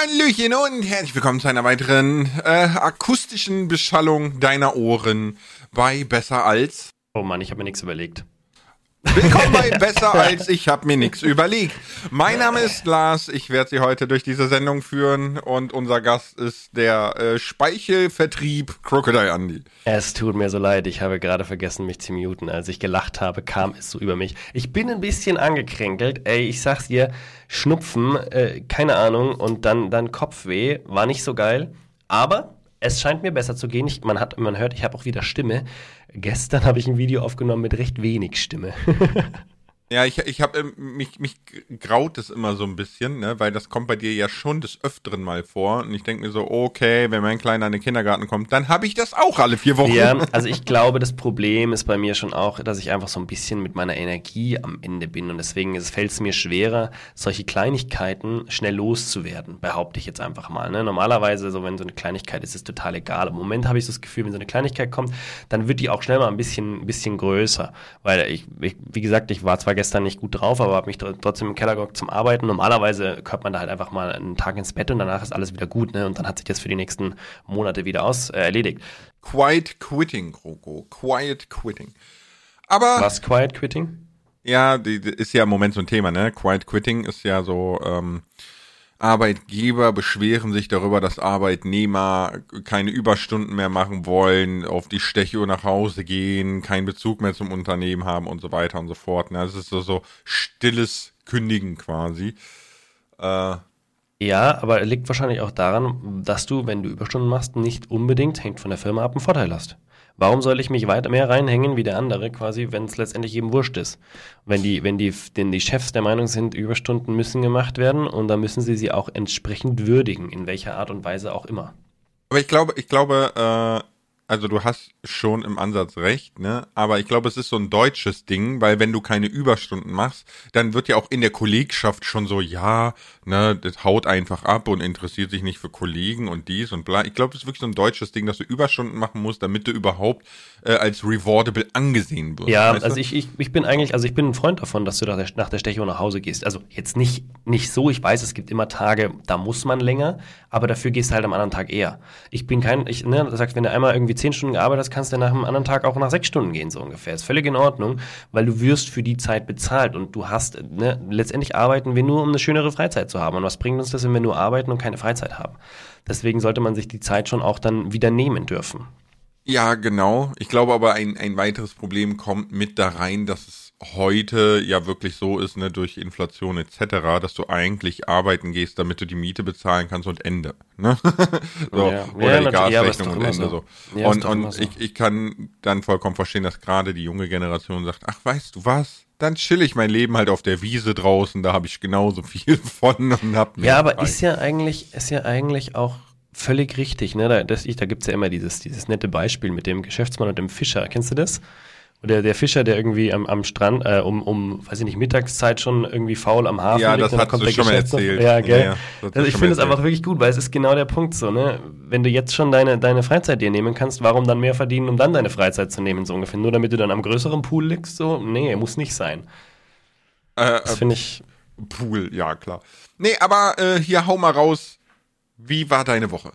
Hallöchen und herzlich willkommen zu einer weiteren äh, akustischen Beschallung deiner Ohren bei Besser als. Oh Mann, ich habe mir nichts überlegt. Willkommen bei Besser als ich habe mir nichts überlegt. Mein Name ist Lars, ich werde Sie heute durch diese Sendung führen und unser Gast ist der äh, Speichelvertrieb Crocodile Andy. Es tut mir so leid, ich habe gerade vergessen, mich zu muten. Als ich gelacht habe, kam es so über mich. Ich bin ein bisschen angekränkelt. Ey, ich sag's dir, Schnupfen, äh, keine Ahnung, und dann, dann Kopfweh, war nicht so geil. Aber es scheint mir besser zu gehen. Ich, man, hat, man hört, ich habe auch wieder Stimme. Gestern habe ich ein Video aufgenommen mit recht wenig Stimme. Ja, ich, ich habe ähm, mich, mich graut es immer so ein bisschen, ne, weil das kommt bei dir ja schon des Öfteren mal vor. Und ich denke mir so, okay, wenn mein Kleiner in den Kindergarten kommt, dann habe ich das auch alle vier Wochen. Ja, also ich glaube, das Problem ist bei mir schon auch, dass ich einfach so ein bisschen mit meiner Energie am Ende bin. Und deswegen fällt es mir schwerer, solche Kleinigkeiten schnell loszuwerden, behaupte ich jetzt einfach mal. Ne? Normalerweise, so wenn so eine Kleinigkeit ist, ist es total egal. Im Moment habe ich so das Gefühl, wenn so eine Kleinigkeit kommt, dann wird die auch schnell mal ein bisschen, ein bisschen größer. Weil ich, ich wie gesagt, ich war zwar gestern nicht gut drauf, aber habe mich trotzdem im Keller gehockt zum Arbeiten. Normalerweise hört man da halt einfach mal einen Tag ins Bett und danach ist alles wieder gut, ne? Und dann hat sich das für die nächsten Monate wieder aus äh, erledigt. Quiet Quitting, Kroko. Quiet Quitting. Aber. Was Quiet Quitting? Ja, die, die ist ja im Moment so ein Thema, ne? Quiet Quitting ist ja so, ähm, Arbeitgeber beschweren sich darüber, dass Arbeitnehmer keine Überstunden mehr machen wollen, auf die Stechuhr nach Hause gehen, keinen Bezug mehr zum Unternehmen haben und so weiter und so fort. Das ist so, so stilles Kündigen quasi. Äh, ja, aber liegt wahrscheinlich auch daran, dass du, wenn du Überstunden machst, nicht unbedingt, hängt von der Firma ab, einen Vorteil hast. Warum soll ich mich weiter mehr reinhängen wie der andere, quasi, wenn es letztendlich jedem wurscht ist? Wenn die, wenn die, denn die Chefs der Meinung sind, Überstunden müssen gemacht werden und dann müssen sie sie auch entsprechend würdigen, in welcher Art und Weise auch immer. Aber ich glaube, ich glaube, äh, also du hast schon im Ansatz recht, ne? Aber ich glaube, es ist so ein deutsches Ding, weil wenn du keine Überstunden machst, dann wird ja auch in der Kollegschaft schon so, ja, ne, das haut einfach ab und interessiert sich nicht für Kollegen und dies und bla. Ich glaube, es ist wirklich so ein deutsches Ding, dass du Überstunden machen musst, damit du überhaupt äh, als rewardable angesehen wirst. Ja, also ich, ich, ich bin eigentlich, also ich bin ein Freund davon, dass du nach der, nach der Stechuhr nach Hause gehst. Also jetzt nicht, nicht so, ich weiß, es gibt immer Tage, da muss man länger, aber dafür gehst du halt am anderen Tag eher. Ich bin kein, ich, ne, du sagst, wenn du einmal irgendwie zehn Stunden gearbeitet hast, kannst du nach einem anderen Tag auch nach sechs Stunden gehen, so ungefähr. Ist völlig in Ordnung, weil du wirst für die Zeit bezahlt und du hast, ne, letztendlich arbeiten wir nur, um eine schönere Freizeit zu haben. Und was bringt uns das, wenn wir nur arbeiten und keine Freizeit haben? Deswegen sollte man sich die Zeit schon auch dann wieder nehmen dürfen. Ja, genau. Ich glaube aber, ein, ein weiteres Problem kommt mit da rein, dass es heute ja wirklich so ist, ne, durch Inflation etc., dass du eigentlich arbeiten gehst, damit du die Miete bezahlen kannst und Ende. Ne? so, ja. Oder ja, die Gasrechnung und Ende so. Ja, und und so. ich, ich kann dann vollkommen verstehen, dass gerade die junge Generation sagt, ach weißt du was, dann chill ich mein Leben halt auf der Wiese draußen, da habe ich genauso viel von und hab Ja, aber frei. ist ja eigentlich, ist ja eigentlich auch völlig richtig, ne? Da, das, da gibt's ja immer dieses, dieses nette Beispiel mit dem Geschäftsmann und dem Fischer. Kennst du das? Oder der Fischer, der irgendwie am, am Strand äh, um, um, weiß ich nicht, Mittagszeit schon irgendwie faul am Hafen ja, liegt. Ja, das hast du schon mal erzählt. Ja, gell? Ja, ja, also ich finde es einfach wirklich gut, weil es ist genau der Punkt so, ne? Wenn du jetzt schon deine, deine Freizeit dir nehmen kannst, warum dann mehr verdienen, um dann deine Freizeit zu nehmen, so ungefähr? Nur damit du dann am größeren Pool liegst, so? Nee, muss nicht sein. Äh, das finde ich... Pool, ja, klar. Nee, aber äh, hier hau mal raus, wie war deine Woche?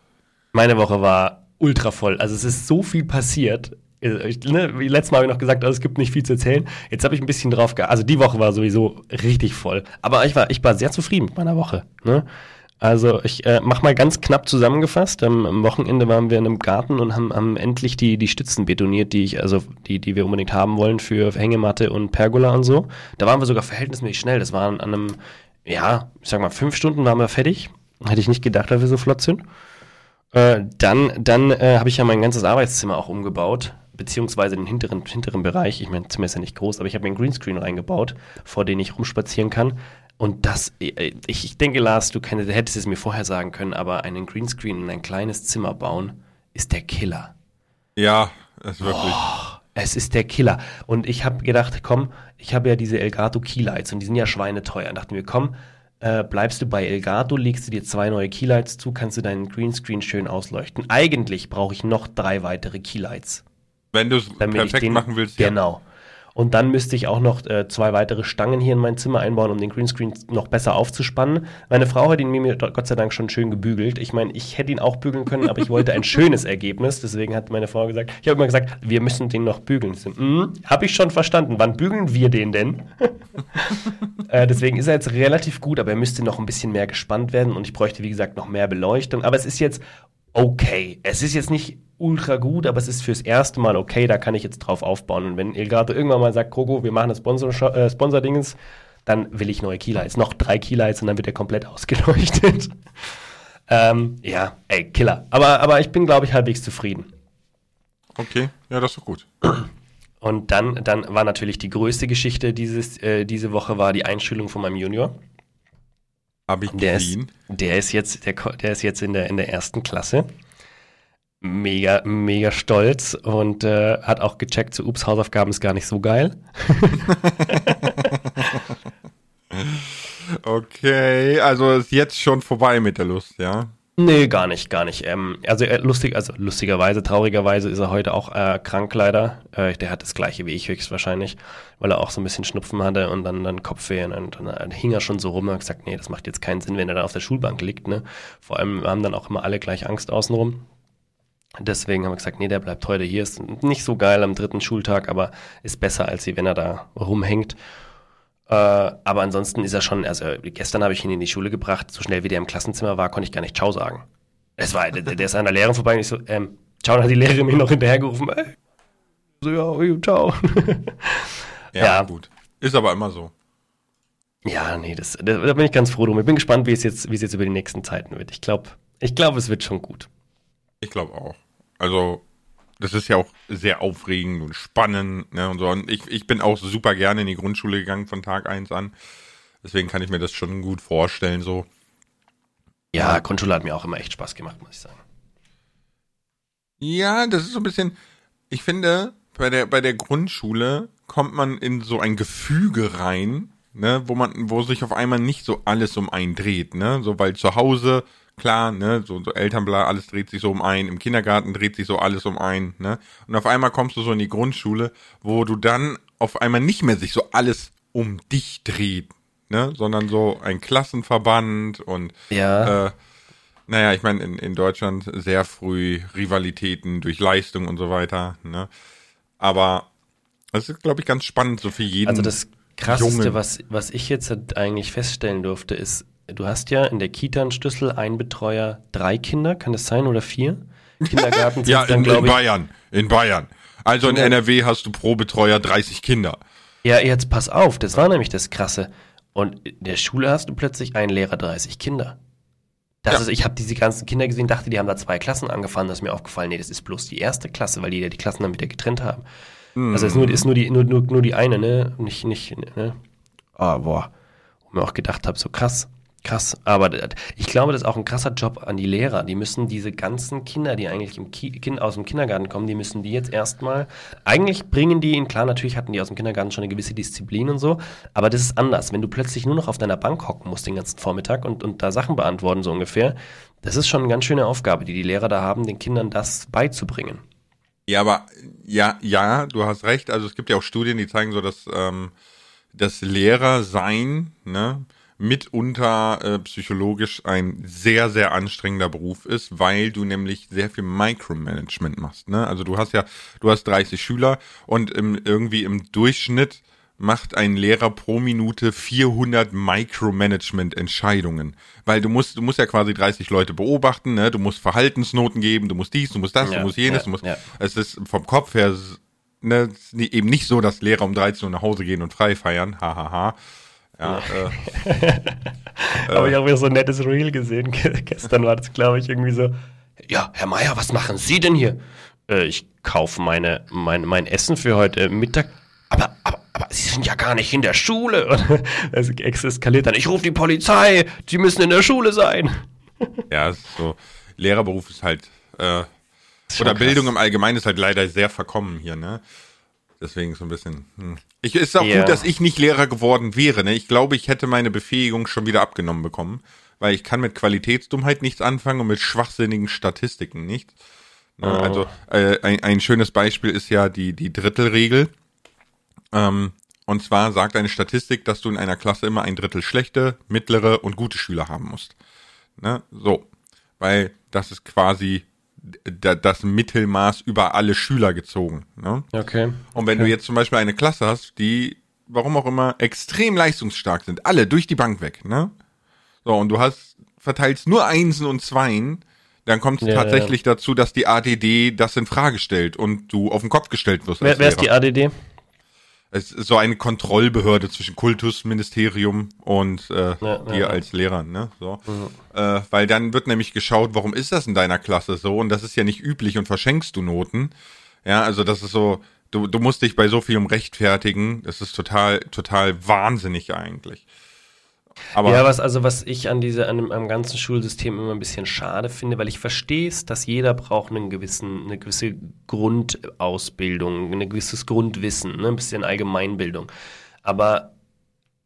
Meine Woche war ultra voll. Also es ist so viel passiert. Äh, ich, ne, letztes Mal habe ich noch gesagt, also es gibt nicht viel zu erzählen. Jetzt habe ich ein bisschen drauf ge Also die Woche war sowieso richtig voll. Aber ich war, ich war sehr zufrieden mit meiner Woche. Ne? Also ich äh, mache mal ganz knapp zusammengefasst. Ähm, am Wochenende waren wir in einem Garten und haben, haben endlich die, die Stützen betoniert, die ich, also die, die wir unbedingt haben wollen für Hängematte und Pergola und so. Da waren wir sogar verhältnismäßig schnell. Das waren an einem, ja, ich sag mal, fünf Stunden waren wir fertig. Hätte ich nicht gedacht, dass wir so flott sind. Äh, dann dann äh, habe ich ja mein ganzes Arbeitszimmer auch umgebaut beziehungsweise den hinteren, hinteren Bereich, ich meine, Zimmer ist ja nicht groß, aber ich habe mir einen Greenscreen reingebaut, vor den ich rumspazieren kann. Und das, äh, ich, ich denke, Lars, du kennst, hättest es mir vorher sagen können, aber einen Greenscreen in ein kleines Zimmer bauen, ist der Killer. Ja, ist wirklich. Oh, es ist der Killer. Und ich habe gedacht, komm, ich habe ja diese Elgato Keylights und die sind ja schweineteuer. Und dachten wir, komm, äh, bleibst du bei Elgato, legst du dir zwei neue Keylights zu, kannst du deinen Greenscreen schön ausleuchten. Eigentlich brauche ich noch drei weitere Keylights. Wenn du es perfekt den, machen willst, ja. Genau. Und dann müsste ich auch noch äh, zwei weitere Stangen hier in mein Zimmer einbauen, um den Greenscreen noch besser aufzuspannen. Meine Frau hat ihn mir Gott sei Dank schon schön gebügelt. Ich meine, ich hätte ihn auch bügeln können, aber ich wollte ein schönes Ergebnis. Deswegen hat meine Frau gesagt, ich habe immer gesagt, wir müssen den noch bügeln. Mm, habe ich schon verstanden. Wann bügeln wir den denn? äh, deswegen ist er jetzt relativ gut, aber er müsste noch ein bisschen mehr gespannt werden und ich bräuchte, wie gesagt, noch mehr Beleuchtung. Aber es ist jetzt okay. Es ist jetzt nicht ultra gut, aber es ist fürs erste Mal okay, da kann ich jetzt drauf aufbauen. Und wenn Elgato irgendwann mal sagt, Kroko, wir machen das Sponsor äh, Sponsor-Dingens, dann will ich neue Keylights. Noch drei Keylights und dann wird er komplett ausgeleuchtet. ähm, ja, ey, Killer. Aber, aber ich bin, glaube ich, halbwegs zufrieden. Okay, ja, das ist doch gut. Und dann, dann war natürlich die größte Geschichte dieses, äh, diese Woche war die Einschulung von meinem Junior. Hab ich Der ist, gesehen. der ist jetzt, der, der ist jetzt in der, in der ersten Klasse. Mega, mega stolz und äh, hat auch gecheckt, so, ups, Hausaufgaben ist gar nicht so geil. Okay, also ist jetzt schon vorbei mit der Lust, ja? Nee, gar nicht, gar nicht. Ähm, also äh, lustig, also lustigerweise, traurigerweise ist er heute auch äh, krank leider. Äh, der hat das gleiche wie ich höchstwahrscheinlich, weil er auch so ein bisschen Schnupfen hatte und dann, dann Kopfweh und dann, dann hing er schon so rum und hat gesagt, nee, das macht jetzt keinen Sinn, wenn er da auf der Schulbank liegt. Ne? Vor allem haben dann auch immer alle gleich Angst außenrum. Deswegen haben wir gesagt, nee, der bleibt heute hier. Ist nicht so geil am dritten Schultag, aber ist besser, als wenn er da rumhängt. Äh, aber ansonsten ist er schon, also gestern habe ich ihn in die Schule gebracht, so schnell wie der im Klassenzimmer war, konnte ich gar nicht Ciao sagen. Es war, der, der ist an der Lehrerin vorbei und ich so, ähm, Ciao, dann hat die Lehrerin mich noch hinterhergerufen. Ey. So, ja, ciao. Ja, Ja. gut. Ist aber immer so. ja, nee, das, da, da bin ich ganz froh drum. Ich bin gespannt, wie es jetzt, wie es jetzt über die nächsten Zeiten wird. Ich glaube, ich glaube, es wird schon gut. Ich glaube auch. Also, das ist ja auch sehr aufregend und spannend, ne, und so. Und ich, ich bin auch super gerne in die Grundschule gegangen von Tag eins an. Deswegen kann ich mir das schon gut vorstellen, so. Ja, Grundschule hat mir auch immer echt Spaß gemacht, muss ich sagen. Ja, das ist so ein bisschen, ich finde, bei der, bei der Grundschule kommt man in so ein Gefüge rein, ne, wo man, wo sich auf einmal nicht so alles um einen dreht, ne, so, weil zu Hause, klar, ne, so, so Elternbla, alles dreht sich so um einen, im Kindergarten dreht sich so alles um einen, ne, und auf einmal kommst du so in die Grundschule, wo du dann auf einmal nicht mehr sich so alles um dich dreht, ne, sondern so ein Klassenverband und, Ja. äh, naja, ich meine, in, in Deutschland sehr früh Rivalitäten durch Leistung und so weiter, ne? Aber das ist, glaube ich, ganz spannend, so für jeden. Also das Krasseste, Jungen. was, was ich jetzt halt eigentlich feststellen durfte, ist, du hast ja in der Kita einen Schlüssel, ein Betreuer, drei Kinder, kann das sein, oder vier? Kindergarten ja, dann, in, in glaube ich. Bayern. In Bayern. Also in. NRW hast du pro Betreuer 30 Kinder. Ja, jetzt pass auf, das war nämlich das Krasse. Und in der Schule hast du plötzlich einen Lehrer, 30 Kinder. Das Ja. ist, ich habe diese ganzen Kinder gesehen, dachte, die haben da zwei Klassen angefangen. Das ist mir aufgefallen, nee, das ist bloß die erste Klasse, weil die ja die Klassen dann wieder getrennt haben. Also es ist nur, ist nur die, nur, nur, nur die eine, ne? Nicht, nicht, ne? Ah, boah. Wo mir auch gedacht habe, so krass, krass. Aber ich glaube, das ist auch ein krasser Job an die Lehrer. Die müssen diese ganzen Kinder, die eigentlich im Ki kind, aus dem Kindergarten kommen, die müssen die jetzt erstmal, eigentlich bringen die in, klar, natürlich hatten die aus dem Kindergarten schon eine gewisse Disziplin und so, aber das ist anders. Wenn du plötzlich nur noch auf deiner Bank hocken musst den ganzen Vormittag und, und da Sachen beantworten, so ungefähr, das ist schon eine ganz schöne Aufgabe, die die Lehrer da haben, den Kindern das beizubringen. Ja, aber ja, ja, du hast recht. Also es gibt ja auch Studien, die zeigen so, dass ähm, das Lehrersein ne, mitunter äh, psychologisch ein sehr, sehr anstrengender Beruf ist, weil du nämlich sehr viel Micromanagement machst. Ne? Also du hast ja, du hast 30 Schüler und im, irgendwie im Durchschnitt macht ein Lehrer pro Minute 400 Micromanagement-Entscheidungen, weil du musst, du musst ja quasi 30 Leute beobachten, ne? Du musst Verhaltensnoten geben, du musst dies, du musst das, Ja, du musst jenes, ja, du musst. ja. Es ist vom Kopf her ne, eben nicht so, dass Lehrer um 13 Uhr nach Hause gehen und frei feiern. Hahaha. Ha, ha. Ja, äh, Habe ich auch wieder so ein nettes Reel gesehen. Ge- Gestern war das, glaube ich, irgendwie so. Ja, Herr Meier, was machen Sie denn hier? Äh, ich kaufe meine, mein, mein Essen für heute Mittag. Aber, aber, aber Sie sind ja gar nicht in der Schule. Und es eskaliert dann. Ich rufe die Polizei. Sie müssen in der Schule sein. ja, so. Lehrerberuf ist halt, äh, Ist oder krass. Bildung im Allgemeinen ist halt leider sehr verkommen hier, ne? Deswegen so ein bisschen. Hm. Ich ist auch Ja. gut, dass ich nicht Lehrer geworden wäre. Ne? Ich glaube, ich hätte meine Befähigung schon wieder abgenommen bekommen, weil ich kann mit Qualitätsdummheit nichts anfangen und mit schwachsinnigen Statistiken nichts. Ne? Oh. Also äh, ein, ein schönes Beispiel ist ja die die Drittelregel. Ähm, und zwar sagt eine Statistik, dass du in einer Klasse immer ein Drittel schlechte, mittlere und gute Schüler haben musst. Ne? So. Weil das ist quasi das Mittelmaß über alle Schüler gezogen. Ne? Okay. Und wenn okay. du jetzt zum Beispiel eine Klasse hast, die, warum auch immer, extrem leistungsstark sind, alle durch die Bank weg, ne? So, und du hast, verteilst nur Einsen und Zweien, dann kommt es Ja, tatsächlich dazu, dass die ADD das in Frage stellt und du auf den Kopf gestellt wirst. Wer, wer ist die. ADD? Es ist so eine Kontrollbehörde zwischen Kultusministerium und äh, Ja, dir ja. als Lehrern, ne? So. Äh, weil dann wird nämlich geschaut, warum ist das in deiner Klasse so? Und das ist ja nicht üblich und verschenkst du Noten. Ja, also das ist so, du, du musst dich bei so vielem rechtfertigen. Das ist total, total wahnsinnig eigentlich. Aber Ja, was also was ich an diese an dem am ganzen Schulsystem immer ein bisschen schade finde, weil ich verstehe es, dass jeder braucht einen gewissen eine gewisse Grundausbildung, ein gewisses Grundwissen, ne, ein bisschen Allgemeinbildung. Aber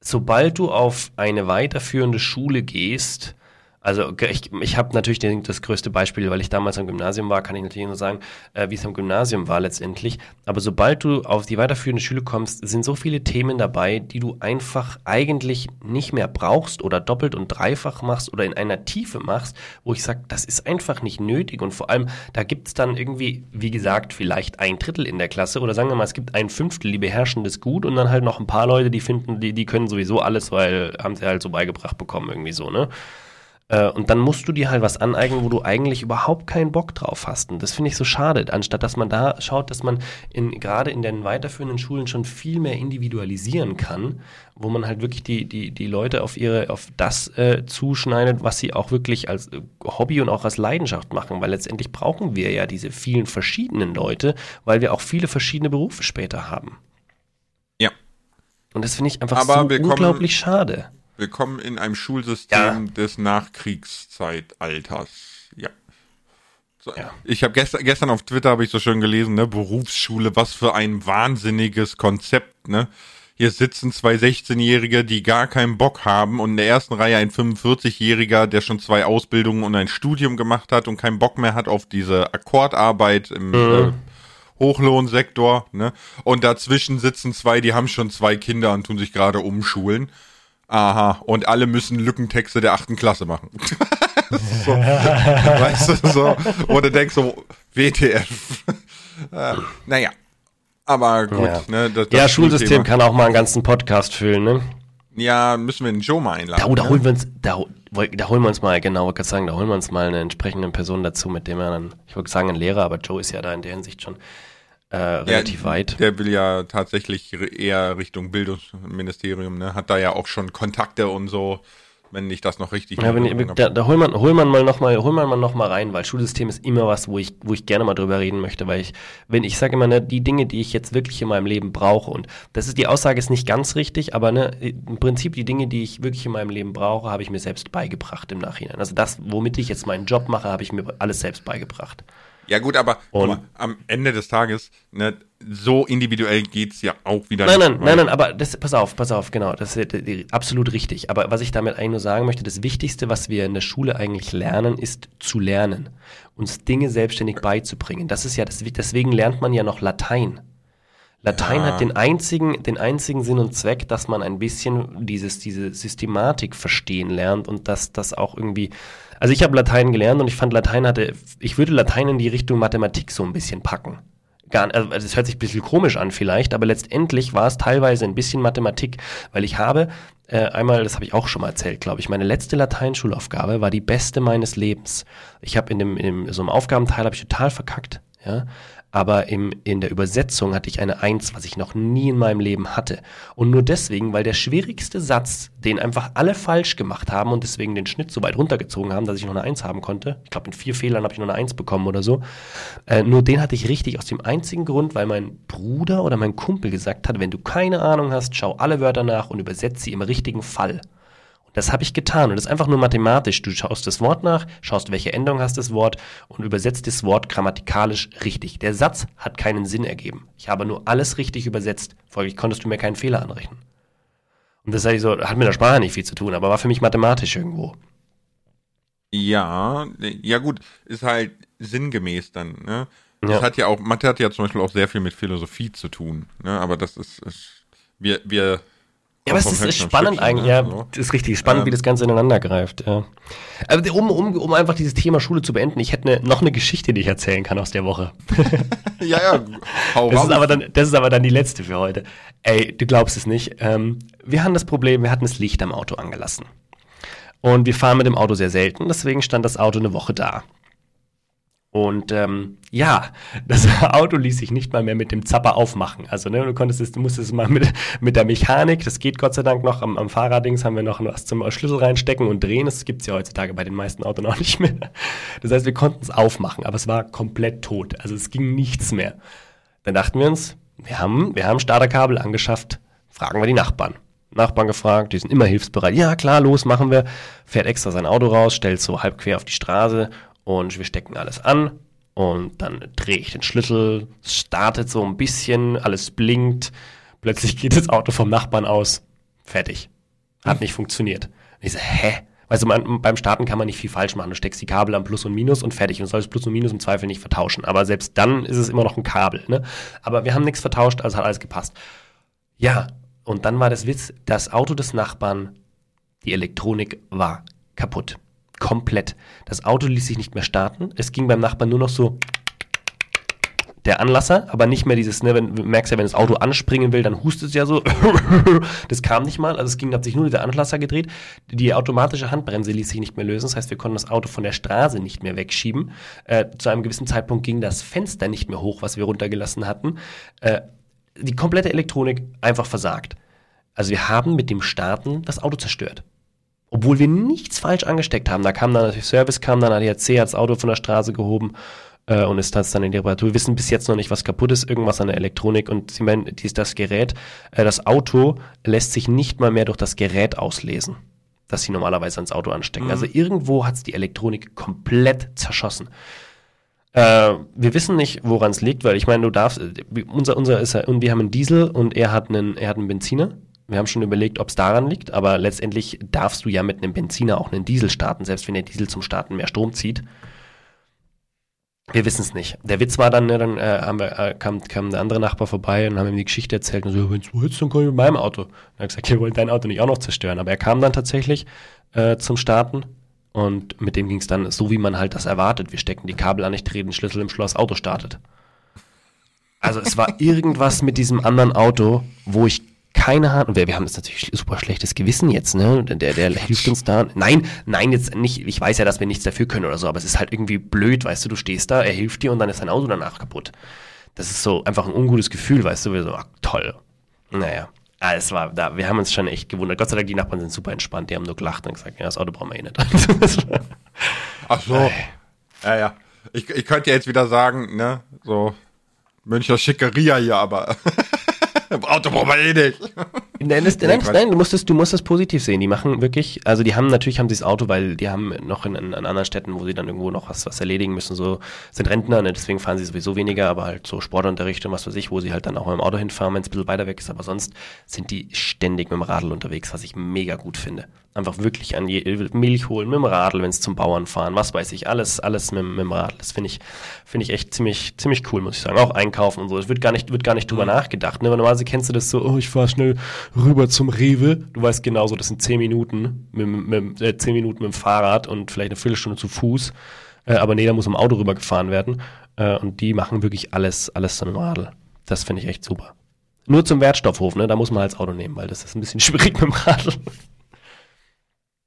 sobald du auf eine weiterführende Schule gehst, also ich, ich habe natürlich den, das größte Beispiel, weil ich damals am Gymnasium war, kann ich natürlich nur sagen, äh, wie es am Gymnasium war letztendlich. Aber sobald du auf die weiterführende Schule kommst, sind so viele Themen dabei, die du einfach eigentlich nicht mehr brauchst oder doppelt und dreifach machst oder in einer Tiefe machst, wo ich sage, das ist einfach nicht nötig. Und vor allem, da gibt es dann irgendwie, wie gesagt, vielleicht ein Drittel in der Klasse oder sagen wir mal, es gibt ein Fünftel, die beherrschen das gut und dann halt noch ein paar Leute, die finden, die, die können sowieso alles, weil haben sie halt so beigebracht bekommen, irgendwie so, ne? Äh, Und dann musst du dir halt was aneignen, wo du eigentlich überhaupt keinen Bock drauf hast. Und das finde ich so schade, anstatt dass man da schaut, dass man in, gerade in den weiterführenden Schulen schon viel mehr individualisieren kann, wo man halt wirklich die, die, die Leute auf ihre, auf das äh, zuschneidet, was sie auch wirklich als äh, Hobby und auch als Leidenschaft machen. Weil letztendlich brauchen wir ja diese vielen verschiedenen Leute, weil wir auch viele verschiedene Berufe später haben. ja, Und das finde ich einfach Aber so unglaublich schade. Willkommen in einem Schulsystem Ja. des Nachkriegszeitalters. Ja. So, Ja. Ich habe gestern, gestern auf Twitter habe ich so schön gelesen, ne, Berufsschule, was für ein wahnsinniges Konzept, ne? Hier sitzen zwei 16-Jährige, die gar keinen Bock haben und in der ersten Reihe ein 45-Jähriger, der schon zwei Ausbildungen und ein Studium gemacht hat und keinen Bock mehr hat auf diese Akkordarbeit im äh, Hochlohnsektor, ne? Und dazwischen sitzen zwei, die haben schon zwei Kinder und tun sich gerade umschulen. Aha, und alle müssen Lückentexte der achten Klasse machen. so, weißt du, so, wo du denkst so, WTF. äh, naja, aber gut, Ja. ne, das, das Ja, Schulsystem kann auch mal einen ganzen Podcast füllen, ne? Ja, müssen wir den Joe mal einladen. Da, da ne? holen wir uns, da, da holen wir uns mal, genau, wollte sagen, da holen wir uns mal eine entsprechende Person dazu, mit dem er dann, ich wollte sagen, ein Lehrer, aber Joe ist ja da in der Hinsicht schon äh, relativ weit. Der will ja tatsächlich eher Richtung Bildungsministerium, ne? Hat da ja auch schon Kontakte und so, wenn ich das noch richtig Ja, wenn, da, da hol man, hol man mal noch mal, hol man mal noch mal rein, weil Schulsystem ist immer was, wo ich, wo ich gerne mal drüber reden möchte, weil ich, wenn ich sage immer, ne, die Dinge, die ich jetzt wirklich in meinem Leben brauche und das ist die Aussage ist nicht ganz richtig, aber ne, im Prinzip die Dinge, die ich wirklich in meinem Leben brauche, habe ich mir selbst beigebracht im Nachhinein. Also das, womit ich jetzt meinen Job mache, habe ich mir alles selbst beigebracht. Ja gut, aber mal, am Ende des Tages, ne, so individuell geht's ja auch wieder Nein, nicht. nein, nein, nein, aber das, pass auf, pass auf, genau, das ist absolut richtig. Aber was ich damit eigentlich nur sagen möchte, das Wichtigste, was wir in der Schule eigentlich lernen, ist zu lernen, uns Dinge selbstständig beizubringen. Das ist ja, das, deswegen lernt man ja noch Latein. Latein Ja. hat den einzigen, den einzigen Sinn und Zweck, dass man ein bisschen dieses, diese Systematik verstehen lernt und dass das auch irgendwie. Also ich habe Latein gelernt und ich fand Latein hatte, ich würde Latein in die Richtung Mathematik so ein bisschen packen. Gar, also das hört sich ein bisschen komisch an vielleicht, aber letztendlich war es teilweise ein bisschen Mathematik, weil ich habe äh, einmal, das habe ich auch schon mal erzählt, glaube ich, meine letzte Lateinschulaufgabe war die beste meines Lebens. Ich habe in dem, in dem so einem Aufgabenteil habe ich total verkackt, ja, aber im, in der Übersetzung hatte ich eine Eins, was ich noch nie in meinem Leben hatte. Und nur deswegen, weil der schwierigste Satz, den einfach alle falsch gemacht haben und deswegen den Schnitt so weit runtergezogen haben, dass ich noch eine Eins haben konnte. Ich glaube, mit vier Fehlern habe ich noch eine Eins bekommen oder so. Äh, nur den hatte ich richtig aus dem einzigen Grund, weil mein Bruder oder mein Kumpel gesagt hat, wenn du keine Ahnung hast, schau alle Wörter nach und übersetze sie im richtigen Fall. Das habe ich getan und das ist einfach nur mathematisch. Du schaust das Wort nach, schaust, welche Endung hast das Wort und übersetzt das Wort grammatikalisch richtig. Der Satz hat keinen Sinn ergeben. Ich habe nur alles richtig übersetzt. Folglich konntest du mir keinen Fehler anrechnen. Und das ich so, hat mit der Sprache nicht viel zu tun, aber war für mich mathematisch irgendwo. Ja, ja gut, ist halt sinngemäß dann, ne? Ja. Das hat ja auch, Mathe hat ja zum Beispiel auch sehr viel mit Philosophie zu tun. Ne? Aber das ist, ist wir, wir ja, aber es ist, ist spannend eigentlich, ne? ja, so. ist richtig spannend, ähm. wie das Ganze ineinander greift, ja. Aber um, um, um einfach dieses Thema Schule zu beenden, ich hätte ne, noch eine Geschichte, die ich erzählen kann aus der Woche. ja, ja, hau das ist, aber dann, das ist aber dann die letzte für heute. Ey, du glaubst es nicht. Ähm, wir haben das Problem, wir hatten das Licht am Auto angelassen. Und wir fahren mit dem Auto sehr selten, deswegen stand das Auto eine Woche da. Und ähm, ja, das Auto ließ sich nicht mal mehr mit dem Zapper aufmachen. Also ne, du konntest es, du musstest es mal mit, mit der Mechanik, das geht Gott sei Dank noch, am, am Fahrraddings haben wir noch was zum Schlüssel reinstecken und drehen. Das gibt es ja heutzutage bei den meisten Autos noch nicht mehr. Das heißt, wir konnten es aufmachen, aber es war komplett tot. Also es ging nichts mehr. Dann dachten wir uns, wir haben, wir haben Starterkabel angeschafft, fragen wir die Nachbarn. Nachbarn gefragt, die sind immer hilfsbereit. Ja, klar, los, machen wir. Fährt extra sein Auto raus, stellt so halb quer auf die Straße und wir stecken alles an und dann drehe ich den Schlüssel, startet so ein bisschen, alles blinkt, plötzlich geht das Auto vom Nachbarn aus, fertig. Hat nicht funktioniert. Und ich so, hä? Also man, beim Starten kann man nicht viel falsch machen. Du steckst die Kabel am Plus und Minus und fertig. Und sollst Plus und Minus im Zweifel nicht vertauschen. Aber selbst dann ist es immer noch ein Kabel. Ne? Aber wir haben nichts vertauscht, also hat alles gepasst. Ja, und dann war das Witz, das Auto des Nachbarn, die Elektronik war kaputt. Komplett. Das Auto ließ sich nicht mehr starten. Es ging beim Nachbarn nur noch so der Anlasser, aber nicht mehr dieses, ne, wenn, merkst ja, wenn das Auto anspringen will, dann hustet es ja so. das kam nicht mal, also es ging, hat sich nur dieser Anlasser gedreht. Die automatische Handbremse ließ sich nicht mehr lösen, das heißt, wir konnten das Auto von der Straße nicht mehr wegschieben. Äh, zu einem gewissen Zeitpunkt ging das Fenster nicht mehr hoch, was wir runtergelassen hatten. Äh, die komplette Elektronik einfach versagt. Also wir haben mit dem Starten das Auto zerstört obwohl wir nichts falsch angesteckt haben. Da kam dann natürlich Service, kam dann ADAC, hat das Auto von der Straße gehoben äh, und ist dann in die Reparatur. Wir wissen bis jetzt noch nicht, was kaputt ist, irgendwas an der Elektronik und sie meinen, dies, das Gerät, äh, das Auto lässt sich nicht mal mehr durch das Gerät auslesen, das sie normalerweise ans Auto anstecken. Mhm. Also irgendwo hat es die Elektronik komplett zerschossen. Äh, wir wissen nicht, woran es liegt, weil ich meine, du darfst, unser, unser ist ja, und wir haben einen Diesel und er hat einen, er hat einen Benziner. Wir haben schon überlegt, ob es daran liegt, aber letztendlich darfst du ja mit einem Benziner auch einen Diesel starten, selbst wenn der Diesel zum Starten mehr Strom zieht. Wir wissen es nicht. Der Witz war dann, ne, dann äh, äh, kam, kam der andere Nachbar vorbei und haben ihm die Geschichte erzählt und so, wenn du willst, dann komm ich mit meinem Auto. Und er hat gesagt, wir wollen dein Auto nicht auch noch zerstören. Aber er kam dann tatsächlich äh, zum Starten und mit dem ging es dann so, wie man halt das erwartet. Wir stecken die Kabel an, ich drehe den Schlüssel im Schloss, Auto startet. Also es war irgendwas mit diesem anderen Auto, wo ich keine Ahnung. Wir, wir haben jetzt natürlich super schlechtes Gewissen jetzt, ne? Der, der hilft uns da. Nein, nein, jetzt nicht. Ich weiß ja, dass wir nichts dafür können oder so, aber es ist halt irgendwie blöd, weißt du, du stehst da, er hilft dir und dann ist dein Auto danach kaputt. Das ist so einfach ein ungutes Gefühl, weißt du, wir so, ach, toll. Naja. Ah, es war da, wir haben uns schon echt gewundert. Gott sei Dank, die Nachbarn sind super entspannt, die haben nur gelacht und gesagt, ja, das Auto brauchen wir eh nicht. ach so. Ja, ja. Ich, ich könnte jetzt wieder sagen, ne, so Münchner Schickeria hier, aber Auto brauchen wir eh nicht. Nein, das, nein, nein, du musst es, du musst es positiv sehen. Die machen wirklich, also die haben natürlich haben sie das Auto, weil die haben noch in, in, anderen Städten, wo sie dann irgendwo noch was, was erledigen müssen, so sind Rentner, ne, deswegen fahren sie sowieso weniger, aber halt so Sportunterricht und was weiß ich, wo sie halt dann auch mit dem Auto hinfahren, wenn es ein bisschen weiter weg ist. Aber sonst sind die ständig mit dem Radl unterwegs, was ich mega gut finde. Einfach wirklich an je, Milch holen mit dem Radl, wenn es zum Bauern fahren, was weiß ich, alles, alles mit, mit dem Radl. Das finde ich, finde ich echt ziemlich, ziemlich cool, muss ich sagen. Auch einkaufen und so. Es wird gar nicht, wird gar nicht drüber mhm. nachgedacht. Ne? Normalerweise kennst du das so, oh, ich fahre schnell rüber zum Rewe. Du weißt genauso, das sind zehn Minuten mit, mit, äh, zehn Minuten mit dem Fahrrad und vielleicht eine Viertelstunde zu Fuß. Äh, aber nee, da muss im Auto rübergefahren werden. Äh, und die machen wirklich alles, alles mit dem Radl. Das finde ich echt super. Nur zum Wertstoffhof, ne? Da muss man halt das Auto nehmen, weil das ist ein bisschen schwierig mit dem Radl.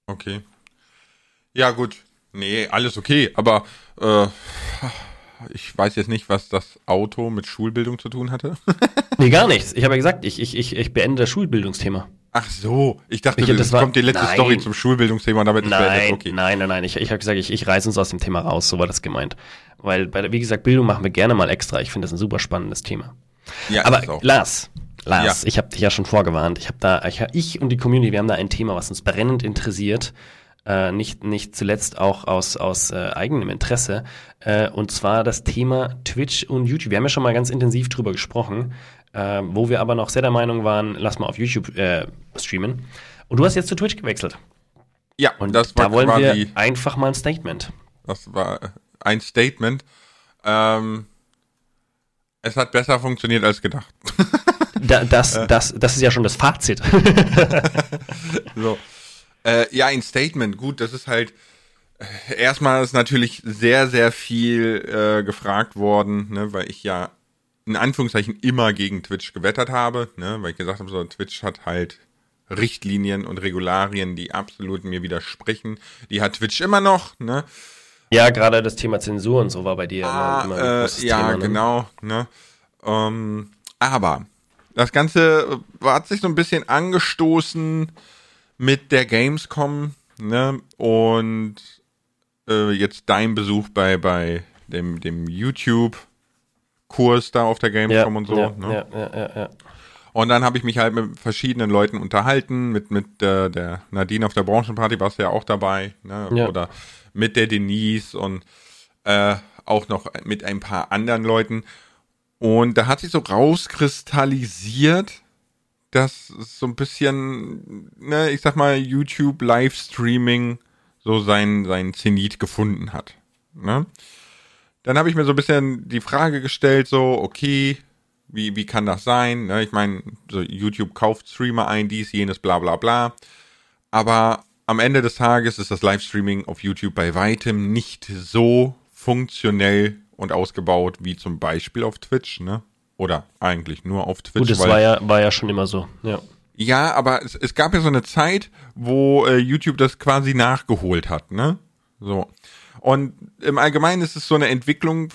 Okay. Ja, gut. Nee, alles okay, aber äh, ich weiß jetzt nicht, was das Auto mit Schulbildung zu tun hatte. nee, gar nichts. Ich habe ja gesagt, ich, ich, ich, ich beende das Schulbildungsthema. Ach so, ich dachte, ich, das war, kommt die letzte nein, Story zum Schulbildungsthema und damit ist nein, okay. Nein, nein, nein, ich, ich habe gesagt, ich, ich reiße uns aus dem Thema raus, so war das gemeint. Weil, bei wie gesagt, Bildung machen wir gerne mal extra. Ich finde das ein super spannendes Thema. Ja, Aber Lars, Lars, ja. ich habe dich ja schon vorgewarnt. Ich habe da, ich, ich und die Community, wir haben da ein Thema, was uns brennend interessiert. Äh, nicht, nicht zuletzt auch aus, aus äh, eigenem Interesse. Äh, und zwar das Thema Twitch und YouTube. Wir haben ja schon mal ganz intensiv drüber gesprochen, äh, wo wir aber noch sehr der Meinung waren, lass mal auf YouTube äh, streamen. Und du hast jetzt zu Twitch gewechselt. Ja, und das war da wollen wir einfach mal ein Statement. Das war ein Statement. Ähm, Es hat besser funktioniert als gedacht. Da, das, das, das ist ja schon das Fazit. so. Äh, ja, ein Statement, gut, das ist halt. Äh, erstmal ist natürlich sehr, sehr viel äh, gefragt worden, ne, weil ich ja in Anführungszeichen immer gegen Twitch gewettert habe, ne, weil ich gesagt habe, so Twitch hat halt Richtlinien und Regularien, die absolut mir widersprechen. Die hat Twitch immer noch, ne? Ja, gerade das Thema Zensur und so war bei dir ah, immer, immer ein großes äh, ja, Thema. Ne? genau, ne? Ähm, aber das Ganze hat sich so ein bisschen angestoßen mit der Gamescom, ne? Und äh, jetzt dein Besuch bei, bei dem, dem YouTube-Kurs da auf der Gamescom ja, und so. Ja, ne? ja, ja, ja, ja. Und dann habe ich mich halt mit verschiedenen Leuten unterhalten, mit, mit der, der Nadine auf der Branchenparty warst du ja auch dabei, ne? Ja. oder mit der Denise und äh, auch noch mit ein paar anderen Leuten. Und da hat sich so rauskristallisiert, dass so ein bisschen, ne, ich sag mal, YouTube Livestreaming so sein, sein Zenit gefunden hat. Ne? Dann habe ich mir so ein bisschen die Frage gestellt, so, okay, wie, wie kann das sein? Ne? Ich meine, so YouTube kauft Streamer ein, dies, jenes, bla bla bla. Aber am Ende des Tages ist das Livestreaming auf YouTube bei weitem nicht so funktionell und ausgebaut wie zum Beispiel auf Twitch, ne? Oder eigentlich nur auf Twitch. Gut, das war ja, war ja schon immer so, ja. Ja, aber es, es gab ja so eine Zeit, wo äh, YouTube das quasi nachgeholt hat, ne? So. Und im Allgemeinen ist es so eine Entwicklung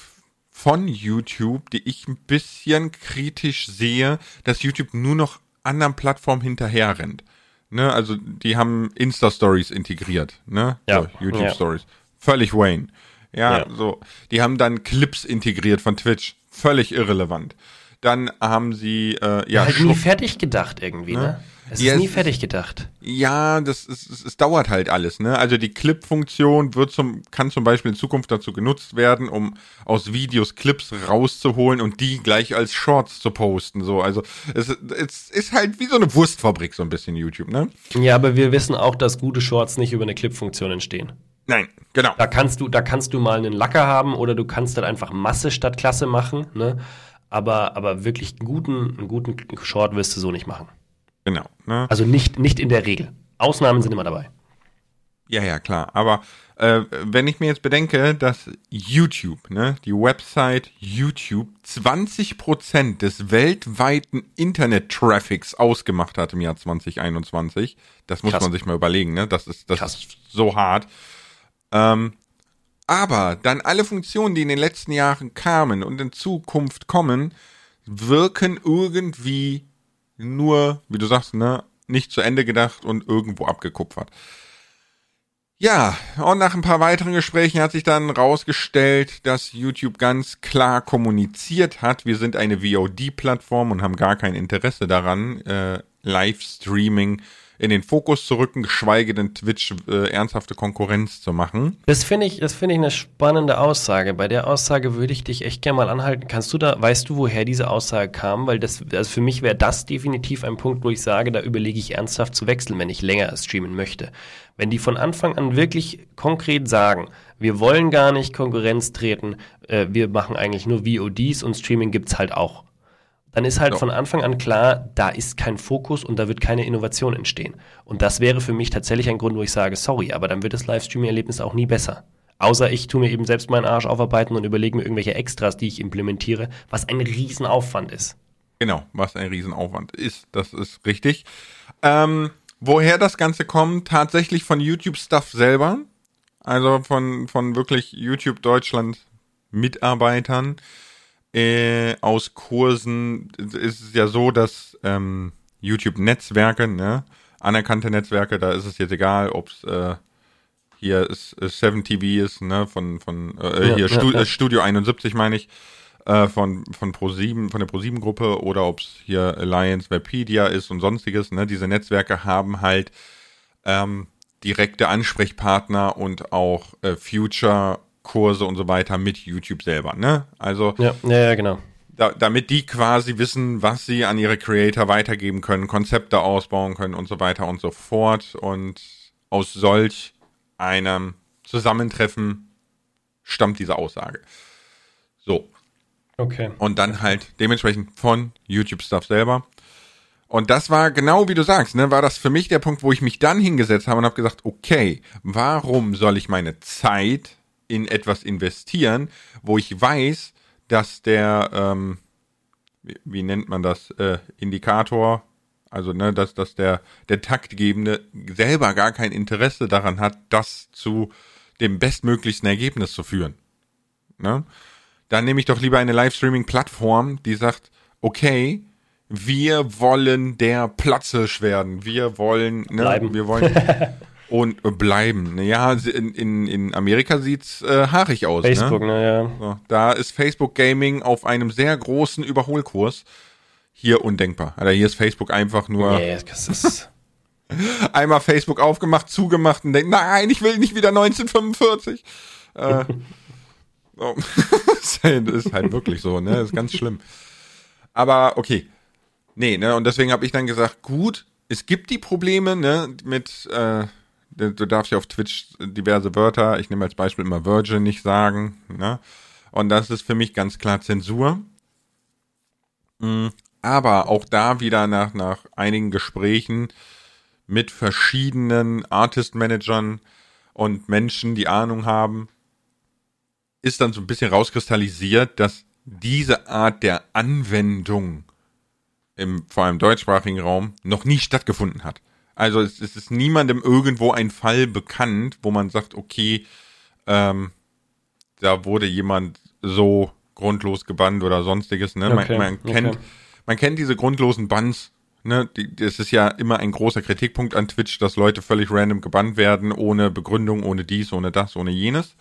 von YouTube, die ich ein bisschen kritisch sehe, dass YouTube nur noch anderen Plattformen hinterher rennt. Ne, also die haben Insta-Stories integriert, ne? Ja. So, YouTube-Stories. Ja. Völlig Wayne. Ja, ja, so. Die haben dann Clips integriert von Twitch. Völlig irrelevant. Dann haben sie, äh, ja. halt nie fertig gedacht irgendwie, ne? ne? Es ja, ist nie fertig gedacht. Ja, das ist, es, es dauert halt alles, ne? Also die Clip-Funktion wird zum, kann zum Beispiel in Zukunft dazu genutzt werden, um aus Videos Clips rauszuholen und die gleich als Shorts zu posten. So, also es, es ist halt wie so eine Wurstfabrik, so ein bisschen YouTube, ne? Ja, aber wir wissen auch, dass gute Shorts nicht über eine Clip-Funktion entstehen. Nein, genau. Da kannst du, da kannst du mal einen Lacker haben oder du kannst dann einfach Masse statt Klasse machen, ne? Aber, aber wirklich einen guten, einen guten Short wirst du so nicht machen. Genau. Ne? Also nicht, nicht in der Regel. Ausnahmen sind immer dabei. Ja, ja, klar. Aber äh, wenn ich mir jetzt bedenke, dass YouTube, ne, die Website YouTube 20% des weltweiten Internet-Traffics ausgemacht hat im Jahr 2021, das muss Krass. man sich mal überlegen, ne? Das ist, das Krass. ist so hart. Ähm, aber dann alle Funktionen, die in den letzten Jahren kamen und in Zukunft kommen, wirken irgendwie nur, wie du sagst, ne, nicht zu Ende gedacht und irgendwo abgekupfert. Ja, und nach ein paar weiteren Gesprächen hat sich dann rausgestellt, dass YouTube ganz klar kommuniziert hat, wir sind eine VOD-Plattform und haben gar kein Interesse daran, äh, Livestreaming in den Fokus zu rücken, geschweige denn Twitch äh, ernsthafte Konkurrenz zu machen. Das finde ich, das ich eine spannende Aussage. Bei der Aussage würde ich dich echt gerne mal anhalten. Kannst du da, weißt du, woher diese Aussage kam? Weil das, also für mich wäre das definitiv ein Punkt, wo ich sage, da überlege ich ernsthaft zu wechseln, wenn ich länger streamen möchte. Wenn die von Anfang an wirklich konkret sagen, wir wollen gar nicht Konkurrenz treten, äh, wir machen eigentlich nur VODs und Streaming gibt's halt auch dann ist halt ja. von Anfang an klar, da ist kein Fokus und da wird keine Innovation entstehen. Und das wäre für mich tatsächlich ein Grund, wo ich sage, sorry, aber dann wird das Livestreaming-Erlebnis auch nie besser. Außer ich tue mir eben selbst meinen Arsch aufarbeiten und überlege mir irgendwelche Extras, die ich implementiere, was ein Riesenaufwand ist. Genau, was ein Riesenaufwand ist, das ist richtig. Ähm, woher das Ganze kommt, tatsächlich von YouTube-Stuff selber. Also von, von wirklich YouTube Deutschland Mitarbeitern äh, aus Kursen ist es ja so, dass ähm, YouTube-Netzwerke, ne, anerkannte Netzwerke, da ist es jetzt egal, ob es äh, hier ist, ist 7TV ist, ne, von, von äh, ja, hier ja, Stu ja. Studio 71 meine ich, äh, von, von Pro7, von der Pro7-Gruppe oder ob es hier Alliance Wikipedia ist und sonstiges, ne, diese Netzwerke haben halt ähm, direkte Ansprechpartner und auch äh, Future Kurse und so weiter mit YouTube selber, ne? Also ja, ja, ja genau. Da, damit die quasi wissen, was sie an ihre Creator weitergeben können, Konzepte ausbauen können und so weiter und so fort. Und aus solch einem Zusammentreffen stammt diese Aussage. So. Okay. Und dann halt dementsprechend von YouTube-Stuff selber. Und das war genau wie du sagst, ne, war das für mich der Punkt, wo ich mich dann hingesetzt habe und habe gesagt, okay, warum soll ich meine Zeit in etwas investieren, wo ich weiß, dass der, ähm, wie, wie nennt man das, äh, Indikator, also ne, dass, dass der, der Taktgebende selber gar kein Interesse daran hat, das zu dem bestmöglichsten Ergebnis zu führen. Ne? Dann nehme ich doch lieber eine Livestreaming-Plattform, die sagt, okay, wir wollen der Platzhirsch werden. Wir wollen, ne, Bleiben. wir wollen und äh, bleiben. Ja, in, in, in Amerika sieht's äh, haarig aus. Facebook, Ne? ne, ja. So, da ist Facebook Gaming auf einem sehr großen Überholkurs. Hier undenkbar. Alter, hier ist Facebook einfach nur Nee, das ist, einmal Facebook aufgemacht, zugemacht und denkt, nein, ich will nicht wieder 1945. Äh, das ist halt wirklich so, ne? Das ist ganz schlimm. Aber okay. Nee, ne? Und deswegen habe ich dann gesagt, gut, es gibt die Probleme, ne, mit, äh, du du darfst ja auf Twitch diverse Wörter, ich nehme als Beispiel immer Virgin nicht sagen, ne? Und das ist für mich ganz klar Zensur. Mm, Aber auch da wieder nach, nach einigen Gesprächen mit verschiedenen Artist-Managern und Menschen, die Ahnung haben, ist dann so ein bisschen rauskristallisiert, dass diese Art der Anwendung im vor allem deutschsprachigen Raum noch nie stattgefunden hat. Also es, es ist niemandem irgendwo ein Fall bekannt, wo man sagt, okay, ähm, da wurde jemand so grundlos gebannt oder sonstiges. Ne? Okay, man, man kennt, okay. man kennt diese grundlosen Bans. Ne? Die, das ist ja immer ein großer Kritikpunkt an Twitch, dass Leute völlig random gebannt werden, ohne Begründung, ohne dies, ohne das, ohne jenes.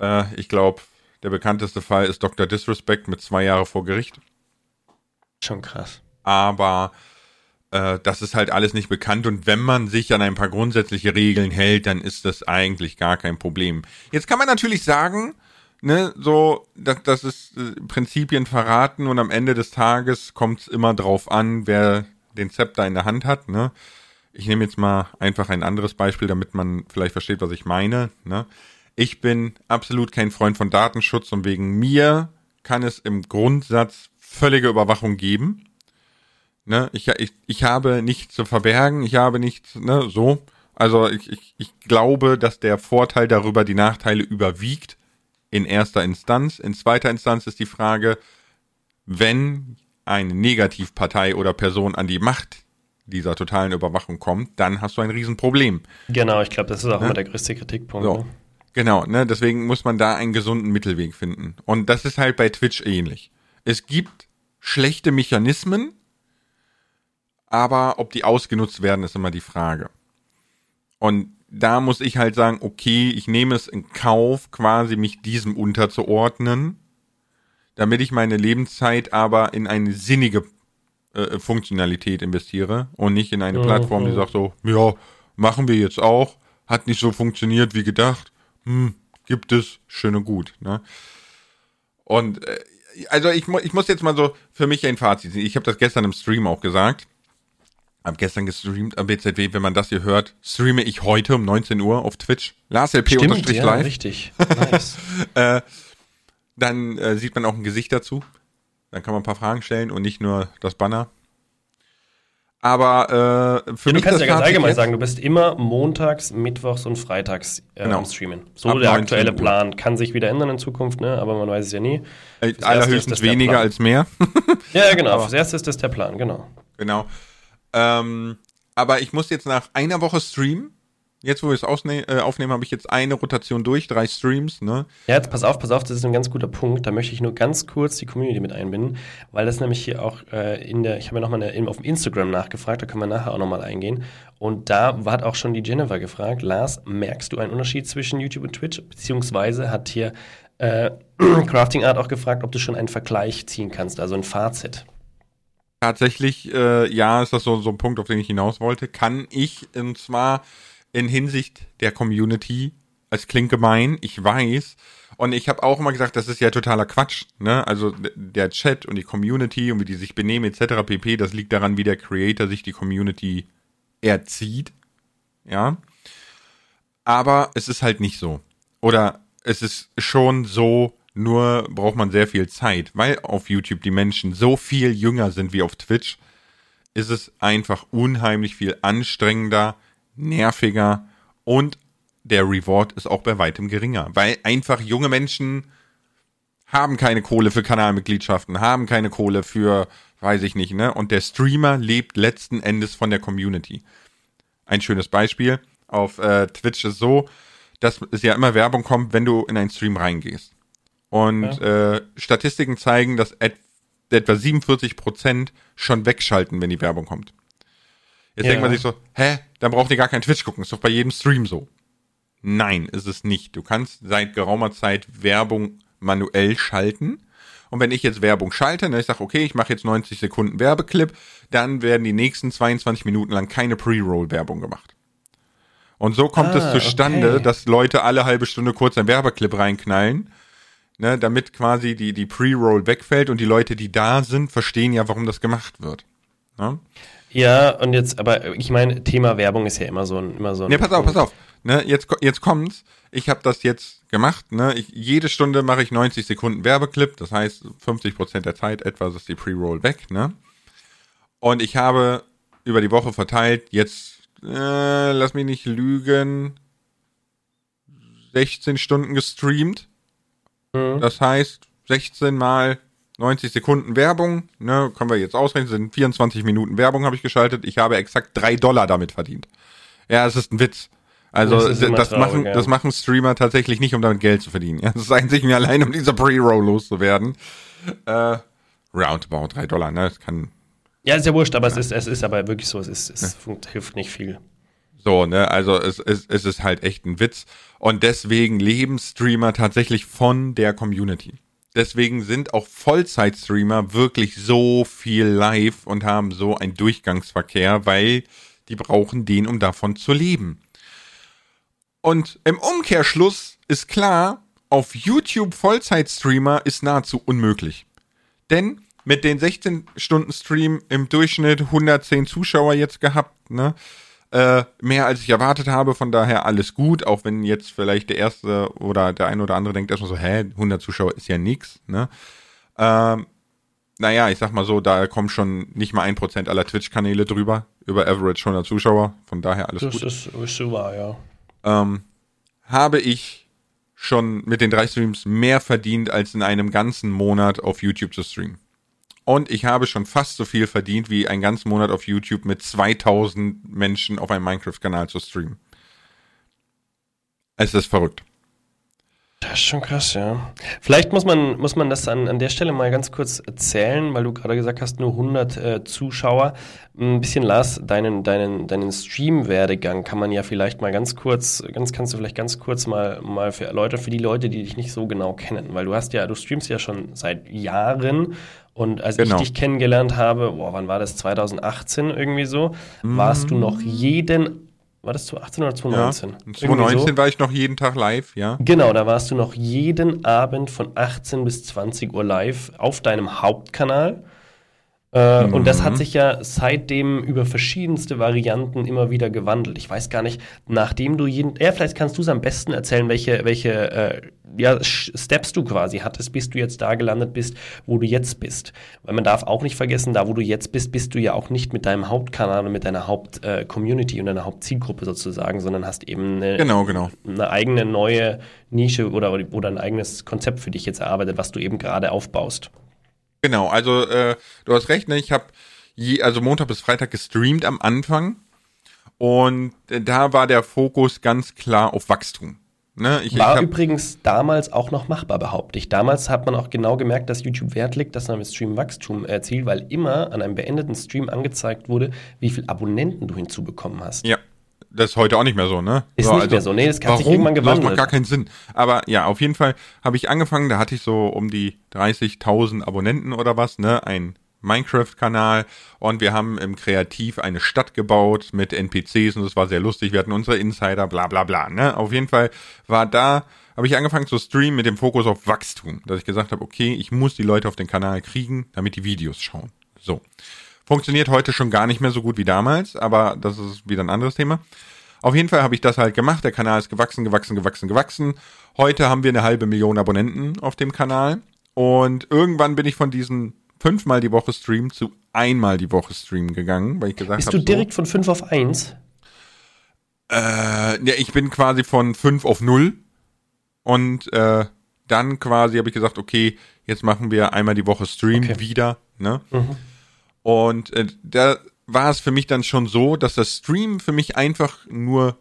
Äh, ich glaube, der bekannteste Fall ist Dr. Disrespect mit zwei Jahre vor Gericht schon krass. aber äh, das ist halt alles nicht bekannt und wenn man sich an ein paar grundsätzliche Regeln hält, dann ist das eigentlich gar kein Problem. Jetzt kann man natürlich sagen, ne, so, dass das ist äh, Prinzipien verraten und am Ende des Tages kommt es immer drauf an, wer den Zepter in der Hand hat, ne. Ich nehme jetzt mal einfach ein anderes Beispiel, damit man vielleicht versteht, was ich meine, ne. Ich bin absolut kein Freund von Datenschutz und wegen mir kann es im Grundsatz völlige Überwachung geben. Ne, ich, ich, ich habe nichts zu verbergen, ich habe nichts, ne, so. Also ich, ich, ich glaube, dass der Vorteil darüber die Nachteile überwiegt in erster Instanz. In zweiter Instanz ist die Frage, wenn eine Negativpartei oder Person an die Macht dieser totalen Überwachung kommt, dann hast du ein Riesenproblem. Genau, ich glaube, das ist auch immer der größte Kritikpunkt. So. Ne? Genau, ne, deswegen muss man da einen gesunden Mittelweg finden. Und das ist halt bei Twitch ähnlich. Es gibt schlechte Mechanismen, aber ob die ausgenutzt werden, ist immer die Frage. Und da muss ich halt sagen, okay, ich nehme es in Kauf, quasi mich diesem unterzuordnen, damit ich meine Lebenszeit aber in eine sinnige äh, Funktionalität investiere und nicht in eine Mhm. Plattform, die sagt so, ja, machen wir jetzt auch, hat nicht so funktioniert wie gedacht, hm, gibt es, schön und gut. Ne? Und äh, also ich, mu ich muss jetzt mal so für mich ein Fazit ziehen. Ich habe das gestern im Stream auch gesagt. Hab gestern gestreamt am BZW, wenn man das hier hört, streame ich heute um 19 Uhr auf Twitch. Lars LP Stimmt, unterstrich ja, richtig. Nice. Äh, dann äh, sieht man auch ein Gesicht dazu. Dann kann man ein paar Fragen stellen und nicht nur das Banner. Aber äh, für Ja, du mich kannst das ja ganz allgemein sagen, du bist immer montags, mittwochs und freitags äh, Genau. am Streamen. So Ab der 19 aktuelle. Plan. Kann sich wieder ändern in Zukunft, ne? aber man weiß es ja nie. äh, allerhöchstens weniger als mehr. Ja, genau. Fürs Erste ist das der Plan, genau. Genau. Ähm, aber ich muss jetzt nach einer Woche streamen. Jetzt, wo wir es äh, aufnehmen, habe ich jetzt eine Rotation durch, drei Streams, ne? Ja, jetzt pass auf, pass auf, das ist ein ganz guter Punkt. Da möchte ich nur ganz kurz die Community mit einbinden, weil das nämlich hier auch äh, in der, ich habe ja nochmal auf Instagram nachgefragt, da können wir nachher auch nochmal eingehen. Und da hat auch schon die Jennifer gefragt, Lars, merkst du einen Unterschied zwischen YouTube und Twitch? Beziehungsweise hat hier äh, Crafting Art auch gefragt, ob du schon einen Vergleich ziehen kannst, also ein Fazit. Tatsächlich, äh, ja, ist das so, so ein Punkt, auf den ich hinaus wollte. Kann ich, und zwar in Hinsicht der Community, es klingt gemein, ich weiß, und ich habe auch immer gesagt, das ist ja totaler Quatsch, ne? Also der Chat und die Community und wie die sich benehmen etc. pp, das liegt daran, wie der Creator sich die Community erzieht, ja. Aber es ist halt nicht so. Oder es ist schon so, Nur braucht man sehr viel Zeit, weil auf YouTube die Menschen so viel jünger sind wie auf Twitch, ist es einfach unheimlich viel anstrengender, nerviger und der Reward ist auch bei weitem geringer, weil einfach junge Menschen haben keine Kohle für Kanalmitgliedschaften, haben keine Kohle für, weiß ich nicht, ne? Und der Streamer lebt letzten Endes von der Community. Ein schönes Beispiel auf äh, Twitch ist so, dass es ja immer Werbung kommt, wenn du in einen Stream reingehst. Und ja. äh, Statistiken zeigen, dass et etwa 47 Prozent schon wegschalten, wenn die Werbung kommt. Jetzt ja. denkt man sich so, hä, dann braucht ihr gar kein Twitch gucken, ist doch bei jedem Stream so. Nein, ist es nicht. Du kannst seit geraumer Zeit Werbung manuell schalten. Und wenn ich jetzt Werbung schalte, ne, ich sage, okay, ich mache jetzt 90 Sekunden Werbeclip, dann werden die nächsten 22 Minuten lang keine Pre-Roll-Werbung gemacht. Und so kommt ah, es zustande, okay. dass Leute alle halbe Stunde kurz ein Werbeclip reinknallen, ne, damit quasi die, die Pre-Roll wegfällt und die Leute, die da sind, verstehen ja, warum das gemacht wird. Ne? Ja, und jetzt, aber ich meine, Thema Werbung ist ja immer so ein, immer so ein. Ne, pass auf, pass auf. Ne, jetzt, jetzt kommt's. Ich habe das jetzt gemacht. Ne? Ich, jede Stunde mache ich 90 Sekunden Werbeclip. Das heißt, 50 Prozent der Zeit etwa ist die Pre-Roll weg. Ne? Und ich habe über die Woche verteilt jetzt äh, lass mich nicht lügen, 16 Stunden gestreamt. Mhm. Das heißt, 16 mal 90 Sekunden Werbung, ne, können wir jetzt ausrechnen, sind 24 Minuten Werbung habe ich geschaltet. Ich habe exakt 3 Dollar damit verdient. Ja, es ist ein Witz. Also das, das machen, ja. das machen Streamer tatsächlich nicht, um damit Geld zu verdienen. Ja, das ist eigentlich mir allein, um diese Pre-Roll loszuwerden. Äh, roundabout 3 Dollar, ne? Das kann ja, ist ja wurscht, aber ja. es, ist, es ist aber wirklich so, es, ist, es hilft nicht viel. So, ne, also es, es, es ist halt echt ein Witz. Und deswegen leben Streamer tatsächlich von der Community. Deswegen sind auch Vollzeit-Streamer wirklich so viel live und haben so einen Durchgangsverkehr, weil die brauchen den, um davon zu leben. Und im Umkehrschluss ist klar, auf YouTube Vollzeit-Streamer ist nahezu unmöglich. Denn mit den 16 Stunden Stream im Durchschnitt 110 Zuschauer jetzt gehabt, ne? Äh, mehr als ich erwartet habe, von daher alles gut, auch wenn jetzt vielleicht der erste oder der eine oder andere denkt erstmal so, hä, 100 Zuschauer ist ja nix, ne? Ähm, naja, ich sag mal so, da kommen schon nicht mal ein Prozent aller Twitch-Kanäle drüber, über Average 100 Zuschauer, von daher alles das gut. Das ist, ist wahr, ja. Ähm, habe ich schon mit den drei Streams mehr verdient, als in einem ganzen Monat auf YouTube zu streamen. Und ich habe schon fast so viel verdient, wie einen ganzen Monat auf YouTube mit 2000 Menschen auf einem Minecraft-Kanal zu streamen. Es ist verrückt. Das ist schon krass, ja. Vielleicht muss man, muss man das an, an der Stelle mal ganz kurz erzählen, weil du gerade gesagt hast, nur 100 äh, Zuschauer. Ein bisschen, Lars, deinen, deinen, deinen Stream-Werdegang kann man ja vielleicht mal ganz kurz, ganz, kannst du vielleicht ganz kurz mal, mal für Leute, für die Leute, die dich nicht so genau kennen, weil du hast ja, du streamst ja schon seit Jahren und als genau. ich dich kennengelernt habe, boah, wann war das? 2018 irgendwie so, mhm. warst du noch jeden war das 2018 oder 2019? Ja, 2019 so. war ich noch jeden Tag live, ja. Genau, da warst du noch jeden Abend von 18 bis 20 Uhr live auf deinem Hauptkanal. Äh, mhm. Und das hat mhm. sich ja seitdem über verschiedenste Varianten immer wieder gewandelt. Ich weiß gar nicht, nachdem du jeden. Ja, vielleicht kannst du es am besten erzählen, welche, welche äh, ja, Steps du quasi hattest, bis du jetzt da gelandet bist, wo du jetzt bist. Weil man darf auch nicht vergessen, da wo du jetzt bist, bist du ja auch nicht mit deinem Hauptkanal und mit deiner Hauptcommunity äh, und deiner Hauptzielgruppe sozusagen, sondern hast eben eine, genau, genau. eine eigene neue Nische oder, oder ein eigenes Konzept für dich jetzt erarbeitet, was du eben gerade aufbaust. Genau, also äh, du hast recht, ne? Ich habe also Montag bis Freitag gestreamt am Anfang und äh, da war der Fokus ganz klar auf Wachstum. Ne? Ich, war ich übrigens damals auch noch machbar, behaupte ich. Damals hat man auch genau gemerkt, dass YouTube Wert legt, dass man mit Stream Wachstum erzielt, weil immer an einem beendeten Stream angezeigt wurde, wie viele Abonnenten du hinzubekommen hast. Ja, das ist heute auch nicht mehr so, ne? Ist so, nicht also, mehr so. Nee, das hat warum? sich irgendwann gewandelt. Das macht gar keinen Sinn. Aber ja, auf jeden Fall habe ich angefangen, da hatte ich so um die 30.000 Abonnenten oder was, ne? Ein Minecraft-Kanal und wir haben im Kreativ eine Stadt gebaut mit NPCs und das war sehr lustig. Wir hatten unsere Insider, bla bla bla. Ne? Auf jeden Fall war da, habe ich angefangen zu streamen mit dem Fokus auf Wachstum, dass ich gesagt habe, okay, ich muss die Leute auf den Kanal kriegen, damit die Videos schauen. So. Funktioniert heute schon gar nicht mehr so gut wie damals, aber das ist wieder ein anderes Thema. Auf jeden Fall habe ich das halt gemacht. Der Kanal ist gewachsen, gewachsen, gewachsen, gewachsen. Heute haben wir eine halbe Million Abonnenten auf dem Kanal. Und irgendwann bin ich von diesen fünfmal die Woche Stream zu einmal die Woche Stream gegangen, weil ich gesagt habe. Bist du direkt so, von fünf auf eins? Äh, ja, ich bin quasi von fünf auf null. Und äh, dann quasi habe ich gesagt, okay, jetzt machen wir einmal die Woche Stream okay. wieder. Ne? Mhm. Und äh, da war es für mich dann schon so, dass das Stream für mich einfach nur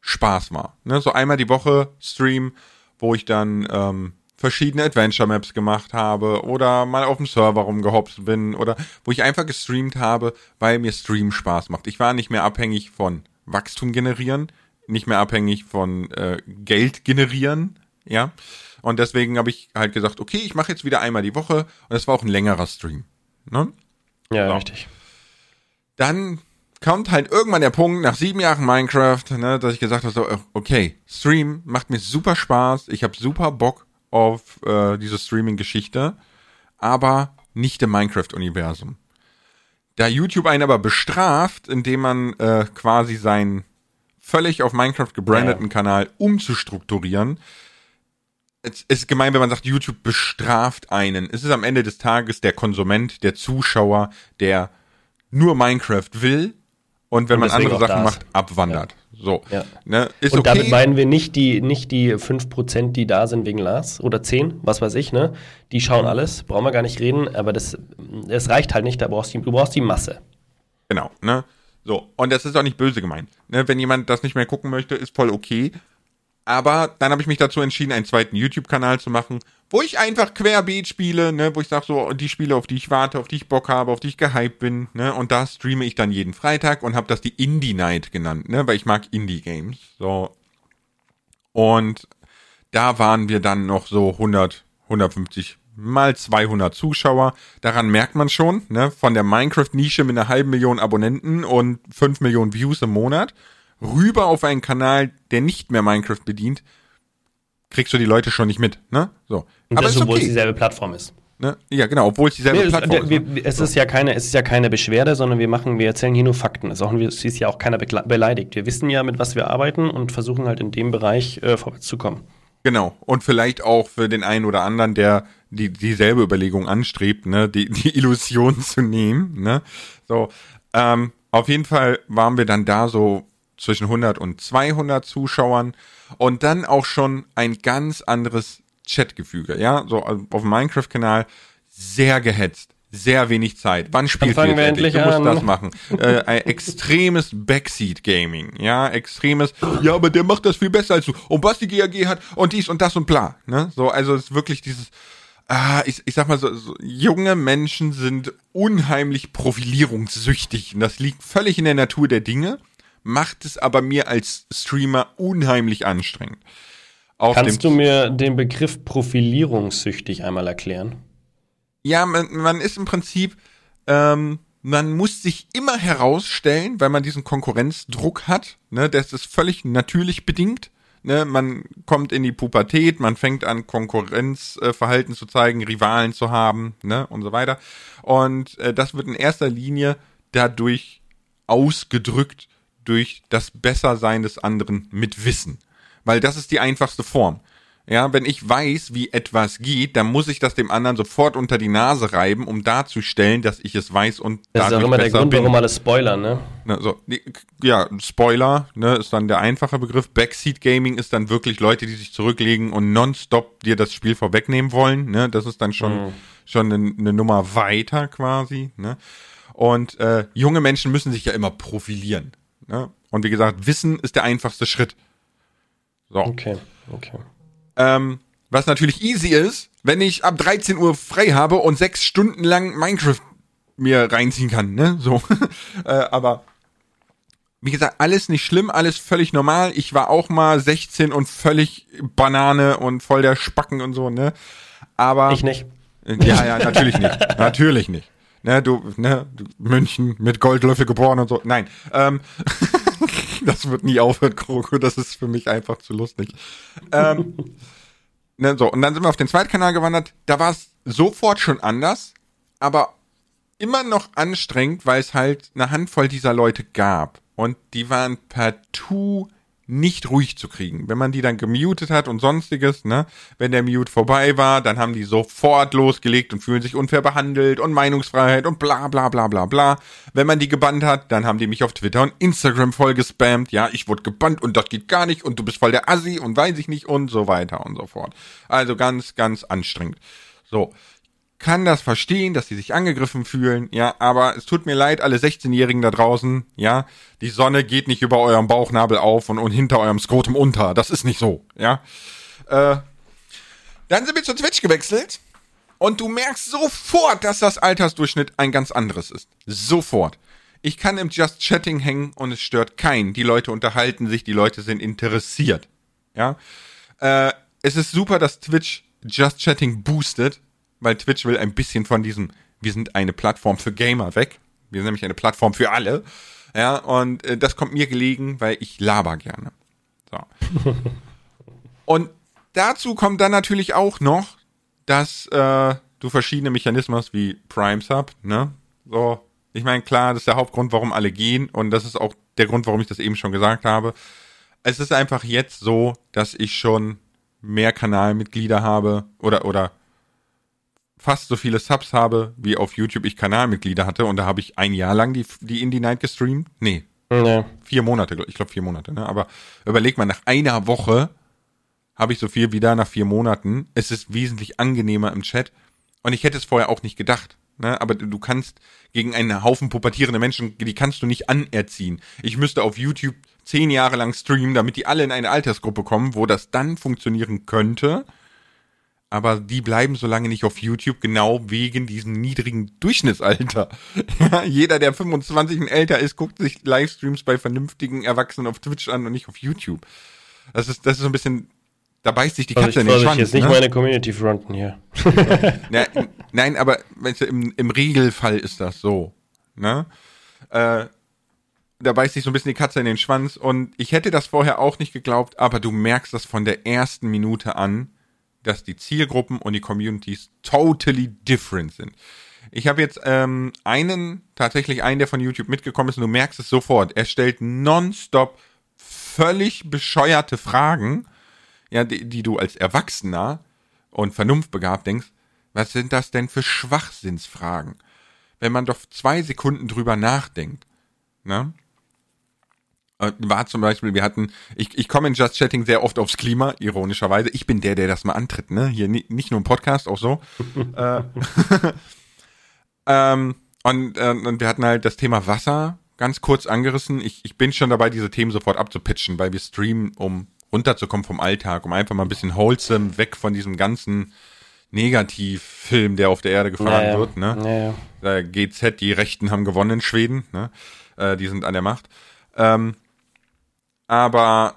Spaß war. Ne? So einmal die Woche Stream, wo ich dann ähm, verschiedene Adventure Maps gemacht habe oder mal auf dem Server rumgehopst bin oder wo ich einfach gestreamt habe, weil mir Stream Spaß macht. Ich war nicht mehr abhängig von Wachstum generieren, nicht mehr abhängig von äh, Geld generieren, ja. Und deswegen habe ich halt gesagt, okay, ich mache jetzt wieder einmal die Woche und es war auch ein längerer Stream. Ne? Ja, so. richtig. Dann kommt halt irgendwann der Punkt nach sieben Jahren Minecraft, ne, dass ich gesagt habe, so, okay, Stream macht mir super Spaß, ich habe super Bock auf äh, diese Streaming-Geschichte, aber nicht im Minecraft-Universum. Da YouTube einen aber bestraft, indem man äh, quasi seinen völlig auf Minecraft gebrandeten ja. Kanal umzustrukturieren, es ist gemein, wenn man sagt, YouTube bestraft einen. Es ist am Ende des Tages der Konsument, der Zuschauer, der nur Minecraft will und wenn und man andere Sachen macht, abwandert. Ja. So. Ja. Ne, ist und okay. damit meinen wir nicht die, nicht die 5%, die da sind wegen Lars oder 10, was weiß ich, ne? Die schauen alles, brauchen wir gar nicht reden, aber das, das reicht halt nicht, da brauchst du, du brauchst die Masse. Genau, ne? So, und das ist auch nicht böse gemeint. Ne? Wenn jemand das nicht mehr gucken möchte, ist voll okay. Aber dann habe ich mich dazu entschieden, einen zweiten YouTube-Kanal zu machen, wo ich einfach querbeet spiele, ne, wo ich sage so, die Spiele, auf die ich warte, auf die ich Bock habe, auf die ich gehypt bin, ne, und da streame ich dann jeden Freitag und habe das die Indie Night genannt, ne, weil ich mag Indie Games, so. Und da waren wir dann noch so 100, 150 mal 200 Zuschauer. Daran merkt man schon, ne, von der Minecraft-Nische mit einer halben Million Abonnenten und 5 Millionen Views im Monat rüber auf einen Kanal, der nicht mehr Minecraft bedient, kriegst du die Leute schon nicht mit, ne? So. Und Aber das, obwohl okay. es dieselbe Plattform ist. Ne? Ja, genau, obwohl es dieselbe nee, Plattform ist. Wir, ne? es, ist ja keine, es ist ja keine Beschwerde, sondern wir machen, wir erzählen hier nur Fakten. Es ist, ja auch keiner beleidigt. Wir wissen ja, mit was wir arbeiten und versuchen halt in dem Bereich äh, vorwärts zu kommen. Genau. Und vielleicht auch für den einen oder anderen, der die, dieselbe Überlegung anstrebt, ne, die, die Illusion zu nehmen, ne? So. Ähm, auf jeden Fall waren wir dann da so zwischen 100 und 200 Zuschauern und dann auch schon ein ganz anderes Chatgefüge, ja, so also auf dem Minecraft-Kanal sehr gehetzt, sehr wenig Zeit. Wann spielt ihr wir endlich? Du musst an. das machen. äh, ein extremes Backseat-Gaming, ja, extremes, ja, aber der macht das viel besser als du. Und was die GAG hat und dies und das und bla, ne, so, also es ist wirklich dieses, ah, ich, ich sag mal so, so, junge Menschen sind unheimlich profilierungssüchtig und das liegt völlig in der Natur der Dinge macht es aber mir als Streamer unheimlich anstrengend. Auf Kannst du mir den Begriff profilierungssüchtig einmal erklären? Ja, man, man ist im Prinzip, ähm, man muss sich immer herausstellen, weil man diesen Konkurrenzdruck hat. Ne, das ist völlig natürlich bedingt. Ne, man kommt in die Pubertät, man fängt an Konkurrenzverhalten äh, zu zeigen, Rivalen zu haben, ne, und so weiter. Und äh, das wird in erster Linie dadurch ausgedrückt, durch das Bessersein des anderen mit Wissen. Weil das ist die einfachste Form. Ja, wenn ich weiß, wie etwas geht, dann muss ich das dem anderen sofort unter die Nase reiben, um darzustellen, dass ich es weiß und Das ist auch immer der Grund, bin. warum alle spoilern, ne? ne so, ja, Spoiler, ne, ist dann der einfache Begriff. Backseat Gaming ist dann wirklich Leute, die sich zurücklegen und nonstop dir das Spiel vorwegnehmen wollen, ne? Das ist dann schon, mhm. schon eine, eine Nummer weiter quasi, ne? Und äh, junge Menschen müssen sich ja immer profilieren. Ne? Und wie gesagt, Wissen ist der einfachste Schritt. So. Okay, okay. Ähm, was natürlich easy ist, wenn ich ab 13 Uhr frei habe und sechs Stunden lang Minecraft mir reinziehen kann, ne? So. äh, aber wie gesagt, alles nicht schlimm, alles völlig normal. Ich war auch mal 16 und völlig Banane und voll der Spacken und so, ne? Aber. Ich nicht. Ja, ja, natürlich nicht. natürlich nicht ne, du, ne, München mit Goldlöffel geboren und so. Nein, ähm, das wird nie aufhören, Kroko, das ist für mich einfach zu lustig. Ähm, ne, so, und dann sind wir auf den Zweitkanal gewandert, da war es sofort schon anders, aber immer noch anstrengend, weil es halt eine Handvoll dieser Leute gab. und die waren partout nicht ruhig zu kriegen. Wenn man die dann gemutet hat und sonstiges, ne, wenn der Mute vorbei war, dann haben die sofort losgelegt und fühlen sich unfair behandelt und Meinungsfreiheit und bla bla bla bla bla. Wenn man die gebannt hat, dann haben die mich auf Twitter und Instagram voll gespammt. Ja, ich wurde gebannt und das geht gar nicht und du bist voll der Assi und weiß ich nicht und so weiter und so fort. Also ganz, ganz anstrengend. So kann das verstehen, dass sie sich angegriffen fühlen, ja, aber es tut mir leid, alle 16-Jährigen da draußen, ja, die Sonne geht nicht über eurem Bauchnabel auf und, und hinter eurem Skrotum unter. Das ist nicht so, ja. Äh, dann sind wir zu Twitch gewechselt und du merkst sofort, dass das Altersdurchschnitt ein ganz anderes ist. Sofort. Ich kann im Just Chatting hängen und es stört keinen. Die Leute unterhalten sich, die Leute sind interessiert. Ja. Äh, es ist super, dass Twitch Just Chatting boostet weil Twitch will ein bisschen von diesem, wir sind eine Plattform für Gamer weg. Wir sind nämlich eine Plattform für alle. Ja, und äh, das kommt mir gelegen, weil ich laber gerne. So. und dazu kommt dann natürlich auch noch, dass äh, du verschiedene Mechanismen hast wie Prime Sub, ne? So, ich meine, klar, das ist der Hauptgrund, warum alle gehen und das ist auch der Grund, warum ich das eben schon gesagt habe. Es ist einfach jetzt so, dass ich schon mehr Kanalmitglieder habe oder oder fast so viele Subs habe, wie auf YouTube ich Kanalmitglieder hatte. Und da habe ich ein Jahr lang die, die Indie Night gestreamt. Nee. Ja. Vier Monate, ich glaube vier Monate, ne? Aber überleg mal, nach einer Woche habe ich so viel wie da nach vier Monaten. Es ist wesentlich angenehmer im Chat. Und ich hätte es vorher auch nicht gedacht. Ne? Aber du kannst gegen einen Haufen pubertierende Menschen, die kannst du nicht anerziehen. Ich müsste auf YouTube zehn Jahre lang streamen, damit die alle in eine Altersgruppe kommen, wo das dann funktionieren könnte aber die bleiben so lange nicht auf YouTube, genau wegen diesem niedrigen Durchschnittsalter. jeder, der 25 und älter ist, guckt sich Livestreams bei vernünftigen Erwachsenen auf Twitch an und nicht auf YouTube. Das ist, das ist so ein bisschen, da beißt sich die Katze in den Schwanz. jetzt nicht ne? meine Community fronten hier. Na, nein, aber weißt du, im, im Regelfall ist das so. Ne? Äh, da beißt sich so ein bisschen die Katze in den Schwanz und ich hätte das vorher auch nicht geglaubt, aber du merkst das von der ersten Minute an, dass die Zielgruppen und die Communities totally different sind. Ich habe jetzt ähm, einen, tatsächlich einen, der von YouTube mitgekommen ist, und du merkst es sofort. Er stellt nonstop völlig bescheuerte Fragen, ja, die, die du als Erwachsener und vernunftbegabt denkst, was sind das denn für Schwachsinnsfragen? Wenn man doch zwei Sekunden drüber nachdenkt, ne? Äh, war zum Beispiel, wir hatten, ich, ich komme in Just Chatting sehr oft aufs Klima, ironischerweise. Ich bin der, der das mal antritt, ne? Hier nicht nur im Podcast, auch so. äh, ähm, und, äh, und wir hatten halt das Thema Wasser ganz kurz angerissen. Ich, ich bin schon dabei, diese Themen sofort abzupitchen, weil wir streamen, um runterzukommen vom Alltag, um einfach mal ein bisschen wholesome, weg von diesem ganzen Negativfilm, der auf der Erde gefahren naja. wird. Ne? Naja. GZ, die Rechten haben gewonnen in Schweden. Ne? Äh, die sind an der Macht. Ähm, aber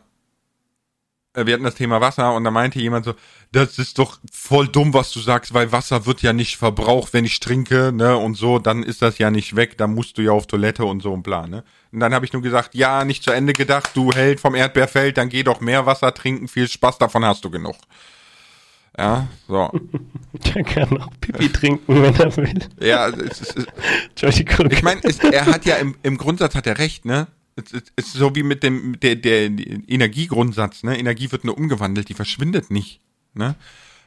äh, wir hatten das Thema Wasser und da meinte jemand so, das ist doch voll dumm, was du sagst, weil Wasser wird ja nicht verbraucht, wenn ich trinke, ne, und so, dann ist das ja nicht weg, dann musst du ja auf Toilette und so und bla, ne. Und dann habe ich nur gesagt, ja, nicht zu Ende gedacht, du Held vom Erdbeerfeld, dann geh doch mehr Wasser trinken, viel Spaß, davon hast du genug. Ja, so. Der kann auch Pipi trinken, wenn er will. Ja, es ist, Entschuldigung. Ich meine, er hat ja im, im Grundsatz hat er recht, ne? Es ist so wie mit dem der, der Energiegrundsatz, ne? Energie wird nur umgewandelt, die verschwindet nicht, ne?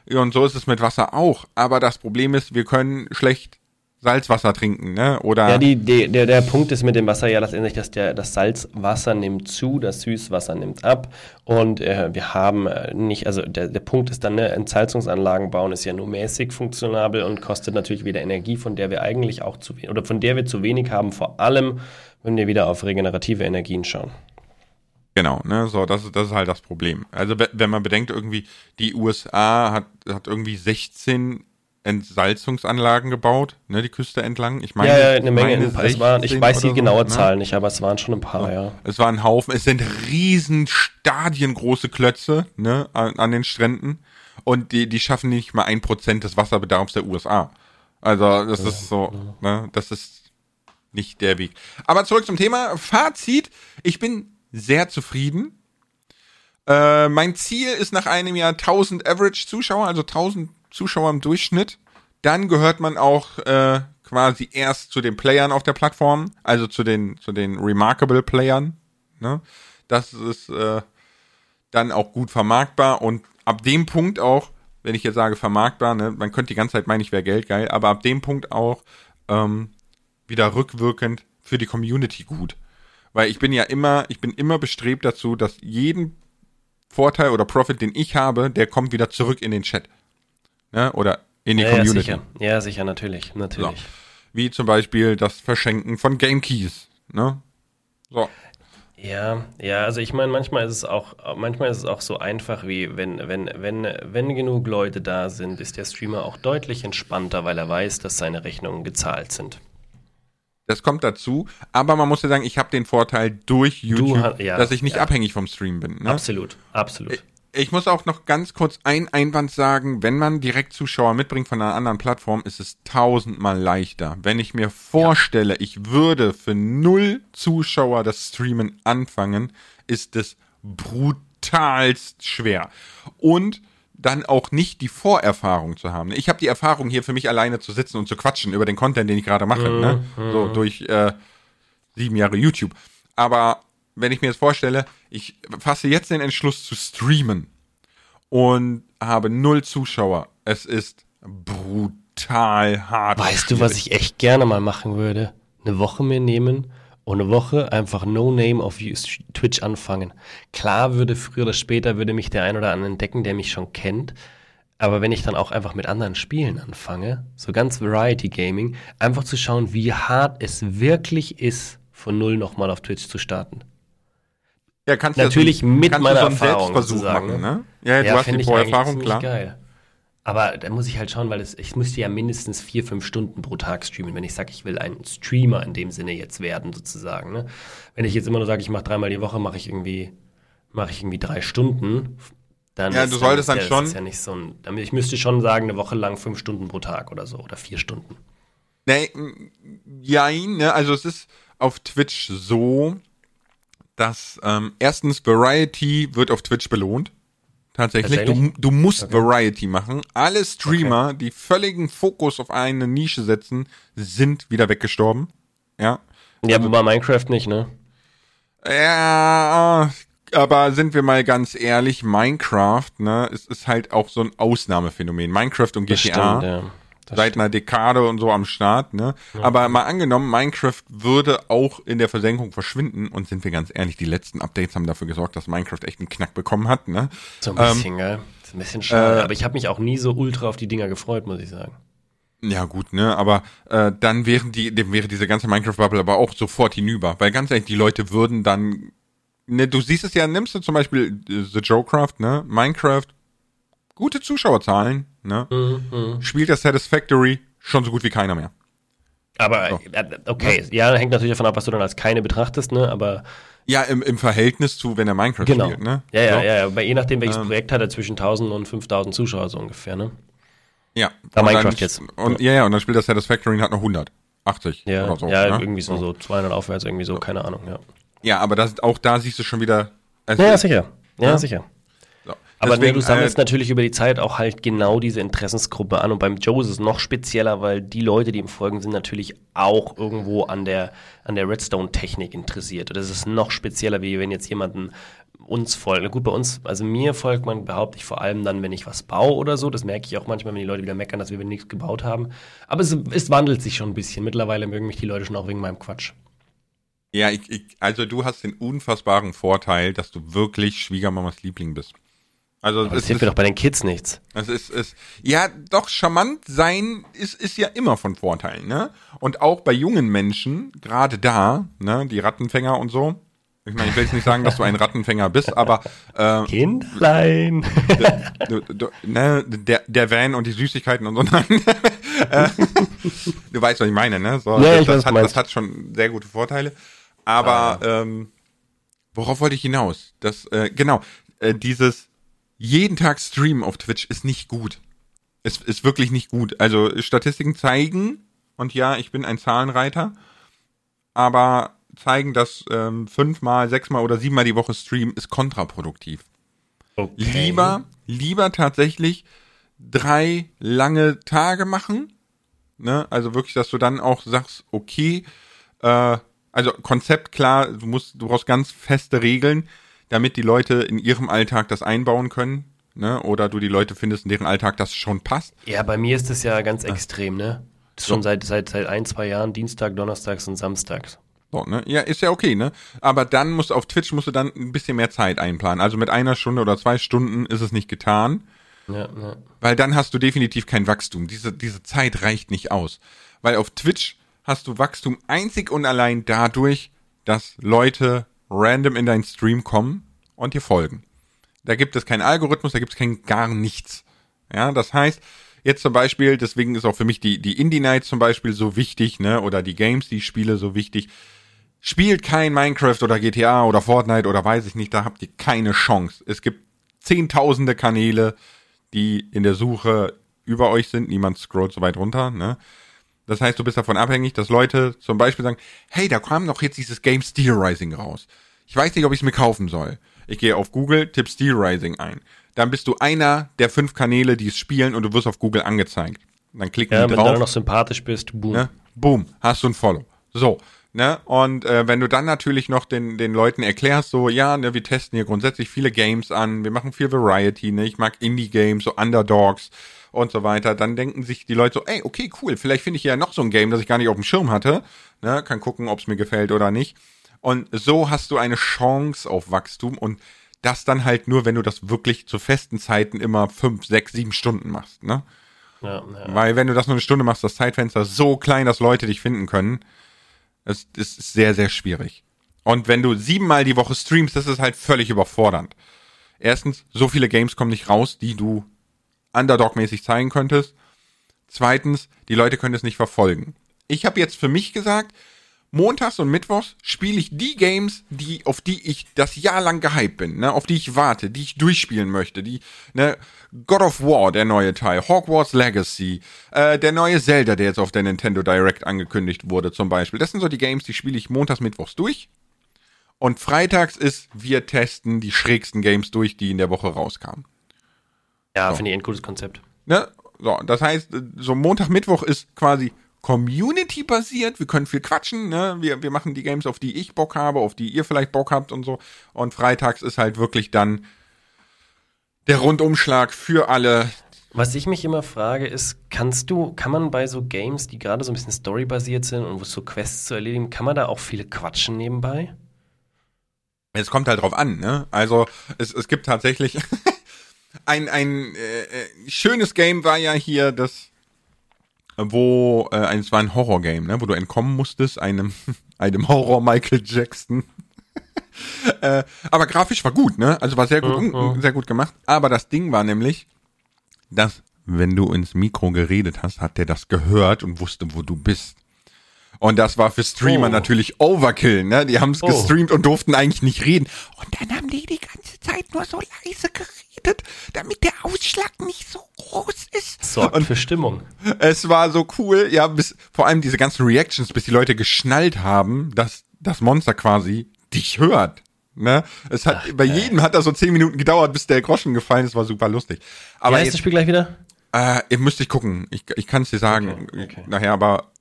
Und so ist es mit Wasser auch. Aber das Problem ist, wir können schlecht Salzwasser trinken, ne? Oder ja, die, die, der, der Punkt ist mit dem Wasser ja letztendlich, dass der, das Salzwasser nimmt zu, das Süßwasser nimmt ab. Und äh, wir haben äh, nicht, also der, der Punkt ist dann, ne, Entsalzungsanlagen bauen ist ja nur mäßig funktionabel und kostet natürlich wieder Energie, von der wir eigentlich auch zu wenig, oder von der wir zu wenig haben, vor allem wenn wir wieder auf regenerative Energien schauen. Genau, ne, so, das ist, das ist halt das Problem. Also, wenn man bedenkt, irgendwie, die USA hat, hat irgendwie 16 Entsalzungsanlagen gebaut, ne, die Küste entlang. Ich meine, ja, ja eine Menge. Es waren, ich weiß die genaue so, ne? Zahl nicht, aber es waren schon ein paar, so. ja. Es waren ein Haufen. Es sind riesen stadiengroße Klötze, ne, an, an den Stränden. Und die, die schaffen nicht mal ein Prozent des Wasserbedarfs der USA. Also, das ja, ist so, ja. ne, das ist nicht der Weg. Aber zurück zum Thema. Fazit. Ich bin sehr zufrieden. Äh, mein Ziel ist nach einem Jahr 1000 Average Zuschauer, also 1000 Zuschauer im Durchschnitt. Dann gehört man auch äh, quasi erst zu den Playern auf der Plattform, also zu den, zu den Remarkable Playern. Ne? Das ist äh, dann auch gut vermarktbar und ab dem Punkt auch, wenn ich jetzt sage vermarktbar, ne, man könnte die ganze Zeit meinen, ich wäre geldgeil, aber ab dem Punkt auch ähm, wieder rückwirkend für die Community gut. Weil ich bin ja immer, ich bin immer bestrebt dazu, dass jeden Vorteil oder Profit, den ich habe, der kommt wieder zurück in den Chat. Ne? Oder in die ja, Community. Ja, sicher. Ja, sicher, natürlich. natürlich. So. Wie zum Beispiel das Verschenken von Game Keys. Ne? So. Ja, ja, also ich meine, manchmal ist es auch, manchmal ist es auch so einfach wie, wenn, wenn, wenn, wenn genug Leute da sind, ist der Streamer auch deutlich entspannter, weil er weiß, dass seine Rechnungen gezahlt sind. Das kommt dazu, aber man muss ja sagen, ich habe den Vorteil durch YouTube, ja, dass ich nicht ja. abhängig vom Stream bin. Ne? Absolut, absolut. Ich muss auch noch ganz kurz einen Einwand sagen, wenn man direkt Zuschauer mitbringt von einer anderen Plattform, ist es tausendmal leichter. Wenn ich mir vorstelle, ja. ich würde für null Zuschauer das Streamen anfangen, ist es brutalst schwer. Und dann auch nicht die Vorerfahrung zu haben. Ich habe die Erfahrung hier für mich alleine zu sitzen und zu quatschen über den Content, den ich gerade mache, mhm. ne? so mhm. durch äh, sieben Jahre YouTube. Aber wenn ich mir das vorstelle, ich fasse jetzt den Entschluss zu streamen und habe null Zuschauer. Es ist brutal hart. Weißt du, was ich echt gerne mal machen würde? Eine Woche mir nehmen und eine Woche einfach No Name auf Twitch anfangen. Klar würde früher oder später würde mich der ein oder andere entdecken, der mich schon kennt. Aber wenn ich dann auch einfach mit anderen Spielen anfange, so ganz Variety Gaming, einfach zu schauen, wie hart es wirklich ist, von null nochmal auf Twitch zu starten. Ja, kannst Natürlich ja so, mit meiner so Erfahrung sozusagen. Machen, ne? Ja, ja, du hast die Vorerfahrung, klar. Geil. Aber da muss ich halt schauen, weil es, ich müsste ja mindestens vier, fünf Stunden pro Tag streamen, wenn ich sage, ich will ein Streamer in dem Sinne jetzt werden, sozusagen. Ne? Wenn ich jetzt immer nur sage, ich mache dreimal die Woche, mache ich irgendwie, mache ich irgendwie drei Stunden, dann ja, du solltest dann, dann schon. Ist ja nicht so ein, ich müsste schon sagen, eine Woche lang fünf Stunden pro Tag oder so oder vier Stunden. Nee, ja, ne, also es ist auf Twitch so, dass ähm, erstens Variety wird auf Twitch belohnt. Tatsächlich. Tatsächlich? Du, du musst okay. Variety machen. Alle Streamer, okay. die völligen Fokus auf eine Nische setzen, sind wieder weggestorben. Ja. Ja, also, aber bei Minecraft nicht, ne? Ja, aber sind wir mal ganz ehrlich, Minecraft, ne, es ist halt auch so ein Ausnahmephänomen. Minecraft und GTA. Stimmt, ja seit einer Dekade und so am Start, ne? Ja. Aber mal angenommen, Minecraft würde auch in der Versenkung verschwinden und sind wir ganz ehrlich, die letzten Updates haben dafür gesorgt, dass Minecraft echt einen Knack bekommen hat, ne? So ein bisschen, ähm, gell? ist ein bisschen schade, äh, aber ich habe mich auch nie so ultra auf die Dinger gefreut, muss ich sagen. Ja gut, ne, aber äh, dann wären die, dem wäre diese ganze Minecraft-Bubble aber auch sofort hinüber, weil ganz ehrlich, die Leute würden dann, ne, du siehst es ja, nimmst du zum Beispiel äh, The Joecraft, ne, Minecraft, gute Zuschauerzahlen, ne? Mhm, mhm, Spielt der Satisfactory schon so gut wie keiner mehr. Aber so. Äh, okay, ja, hängt natürlich davon ab, was du dann als keine betrachtest, ne? Aber ja, im, im Verhältnis zu, wenn er Minecraft genau. spielt, ne? Ja, ja, so. ja, aber je nachdem, welches ähm, Projekt hat er zwischen 1000 und 5000 Zuschauer so ungefähr, ne? Ja. Da Minecraft dann, jetzt. Und, ja, ja, und dann spielt das Satisfactory und hat noch 100, 80 ja, oder so. Ja, ne? irgendwie so, so 200 aufwärts, irgendwie so, keine Ahnung, ja. Ja, aber das, auch da siehst du schon wieder. Also ja, sicher. Ja, ja, sicher. Aber Deswegen, du sammelst äh, natürlich über die Zeit auch halt genau diese Interessensgruppe an. Und beim Joe ist es noch spezieller, weil die Leute, die ihm folgen, sind natürlich auch irgendwo an der, an der Redstone-Technik interessiert. Und das ist noch spezieller, wie wenn jetzt jemanden uns folgt. Gut, bei uns, also mir folgt man, behaupte ich, vor allem dann, wenn ich was baue oder so. Das merke ich auch manchmal, wenn die Leute wieder meckern, dass wir nichts gebaut haben. Aber es, es wandelt sich schon ein bisschen. Mittlerweile mögen mich die Leute schon auch wegen meinem Quatsch. Ja, ich, ich, also du hast den unfassbaren Vorteil, dass du wirklich Schwiegermamas Liebling bist. Also das hilft mir doch bei den Kids nichts. Es ist, ist, ja, doch, charmant sein ist, ist ja immer von Vorteil, ne? Und auch bei jungen Menschen, gerade da, ne, die Rattenfänger und so. Ich meine, ich will jetzt nicht sagen, dass du ein Rattenfänger bist, aber äh, Kindlein. Du, du, ne, der, der Van und die Süßigkeiten und so. Nein. Äh, du weißt, was ich meine, ne? So, ja, das, ich das, hat, das hat schon sehr gute Vorteile. Aber ah. ähm, worauf wollte ich hinaus? Das, äh, genau, äh, dieses jeden Tag streamen auf Twitch ist nicht gut. Es ist wirklich nicht gut. Also Statistiken zeigen, und ja, ich bin ein Zahlenreiter, aber zeigen, dass ähm, fünfmal, sechsmal oder siebenmal die Woche streamen ist kontraproduktiv. Okay. Lieber, lieber tatsächlich drei lange Tage machen, Ne? Also wirklich, dass du dann auch sagst, okay, äh, also Konzept klar, du musst, du brauchst ganz feste Regeln, damit die Leute in ihrem Alltag das einbauen können. Ne? Oder du die Leute findest, in deren Alltag das schon passt. Ja, bei mir ist das ja ganz extrem, ne? Das ist So. schon seit, seit, seit ein, zwei Jahren, Dienstag, Donnerstags und Samstags. So, ne? Ja, ist ja okay, ne? Aber dann musst du auf Twitch musst du dann ein bisschen mehr Zeit einplanen. Also mit einer Stunde oder zwei Stunden ist es nicht getan. Ja, ja. Weil dann hast du definitiv kein Wachstum. Diese, diese Zeit reicht nicht aus. Weil auf Twitch hast du Wachstum einzig und allein dadurch, dass Leute random in deinen Stream kommen und dir folgen. Da gibt es keinen Algorithmus, da gibt es kein gar nichts. Ja, das heißt, jetzt zum Beispiel, deswegen ist auch für mich die, die Indie Nights zum Beispiel so wichtig, ne, oder die Games, die ich spiele, so wichtig. Spielt kein Minecraft oder GTA oder Fortnite oder weiß ich nicht, da habt ihr keine Chance. Es gibt zehntausende Kanäle, die in der Suche über euch sind. Niemand scrollt so weit runter, ne? Das heißt, du bist davon abhängig, dass Leute zum Beispiel sagen, hey, da kam doch jetzt dieses Game Steel Rising raus. Ich weiß nicht, ob ich es mir kaufen soll. Ich gehe auf Google, tipp Steel Rising ein. Dann bist du einer der fünf Kanäle, die es spielen und du wirst auf Google angezeigt. Dann klicken ja die wenn du drauf. dann noch sympathisch bist, boom. Ne? Boom, hast du ein Follow. So, ne? Und äh, wenn du dann natürlich noch den, den Leuten erklärst, so, ja, ne, wir testen hier grundsätzlich viele Games an, wir machen viel Variety, ne? Ich mag Indie-Games, so Underdogs und so weiter, dann denken sich die Leute so, ey, okay, cool, vielleicht finde ich ja noch so ein Game, das ich gar nicht auf dem Schirm hatte, ne? Kann gucken, ob es mir gefällt oder nicht. Und so hast du eine Chance auf Wachstum und das dann halt nur, wenn du das wirklich zu festen Zeiten immer fünf, sechs, sieben Stunden machst, ne? Ja, ja. Weil wenn du das nur eine Stunde machst, das Zeitfenster ist so klein, dass Leute dich finden können, es, es ist sehr, sehr schwierig. Und wenn du siebenmal die Woche streamst, das ist halt völlig überfordernd. Erstens, so viele Games kommen nicht raus, die du Underdog-mäßig zeigen könntest. Zweitens, die Leute können es nicht verfolgen. Ich habe jetzt für mich gesagt, montags und mittwochs spiele ich die Games, die, auf die ich das Jahr lang gehypt bin, ne, auf die ich warte, die ich durchspielen möchte, die, ne, God of War, der neue Teil, Hogwarts Legacy, äh, der neue Zelda, der jetzt auf der Nintendo Direct angekündigt wurde, zum Beispiel. Das sind so die Games, die spiele ich montags, mittwochs durch. Und freitags ist, wir testen die schrägsten Games durch, die in der Woche rauskamen. Ja finde ich ein cooles Konzept. Ne? So, das heißt, so Montag, Mittwoch ist quasi Community-basiert. Wir können viel quatschen. Ne? Wir, wir machen die Games, auf die ich Bock habe, auf die ihr vielleicht Bock habt und so. Und freitags ist halt wirklich dann der Rundumschlag für alle. Was ich mich immer frage, ist, kannst du, kann man bei so Games, die gerade so ein bisschen storybasiert sind und wo es so Quests zu erledigen, kann man da auch viele quatschen nebenbei? Es kommt halt drauf an. Ne? Also es, es gibt tatsächlich ein, ein äh, äh, schönes Game war ja hier das wo äh, es war ein Horror-Game, ne, wo du entkommen musstest einem einem Horror Michael Jackson. äh, aber grafisch war gut, ne? Also war sehr gut, Mhm. sehr gut gemacht. Aber das Ding war nämlich, dass wenn du ins Mikro geredet hast, hat der das gehört und wusste, wo du bist. Und das war für Streamer Oh. natürlich Overkill, ne? Die haben es Oh. gestreamt und durften eigentlich nicht reden. Und dann haben die die ganze Zeit nur so leise geredet, damit der Ausschlag nicht so groß ist. Sorgt Und für Stimmung. es war so cool, ja, bis vor allem diese ganzen Reactions, bis die Leute geschnallt haben, dass das Monster quasi dich hört. Ne? Es hat bei jedem hat das so zehn Minuten gedauert, bis der Groschen gefallen ist, war super lustig. Aber Wie heißt das Spiel gleich wieder? äh, ihr müsst ich gucken. Ich, ich kann es dir sagen Okay, okay. nachher, aber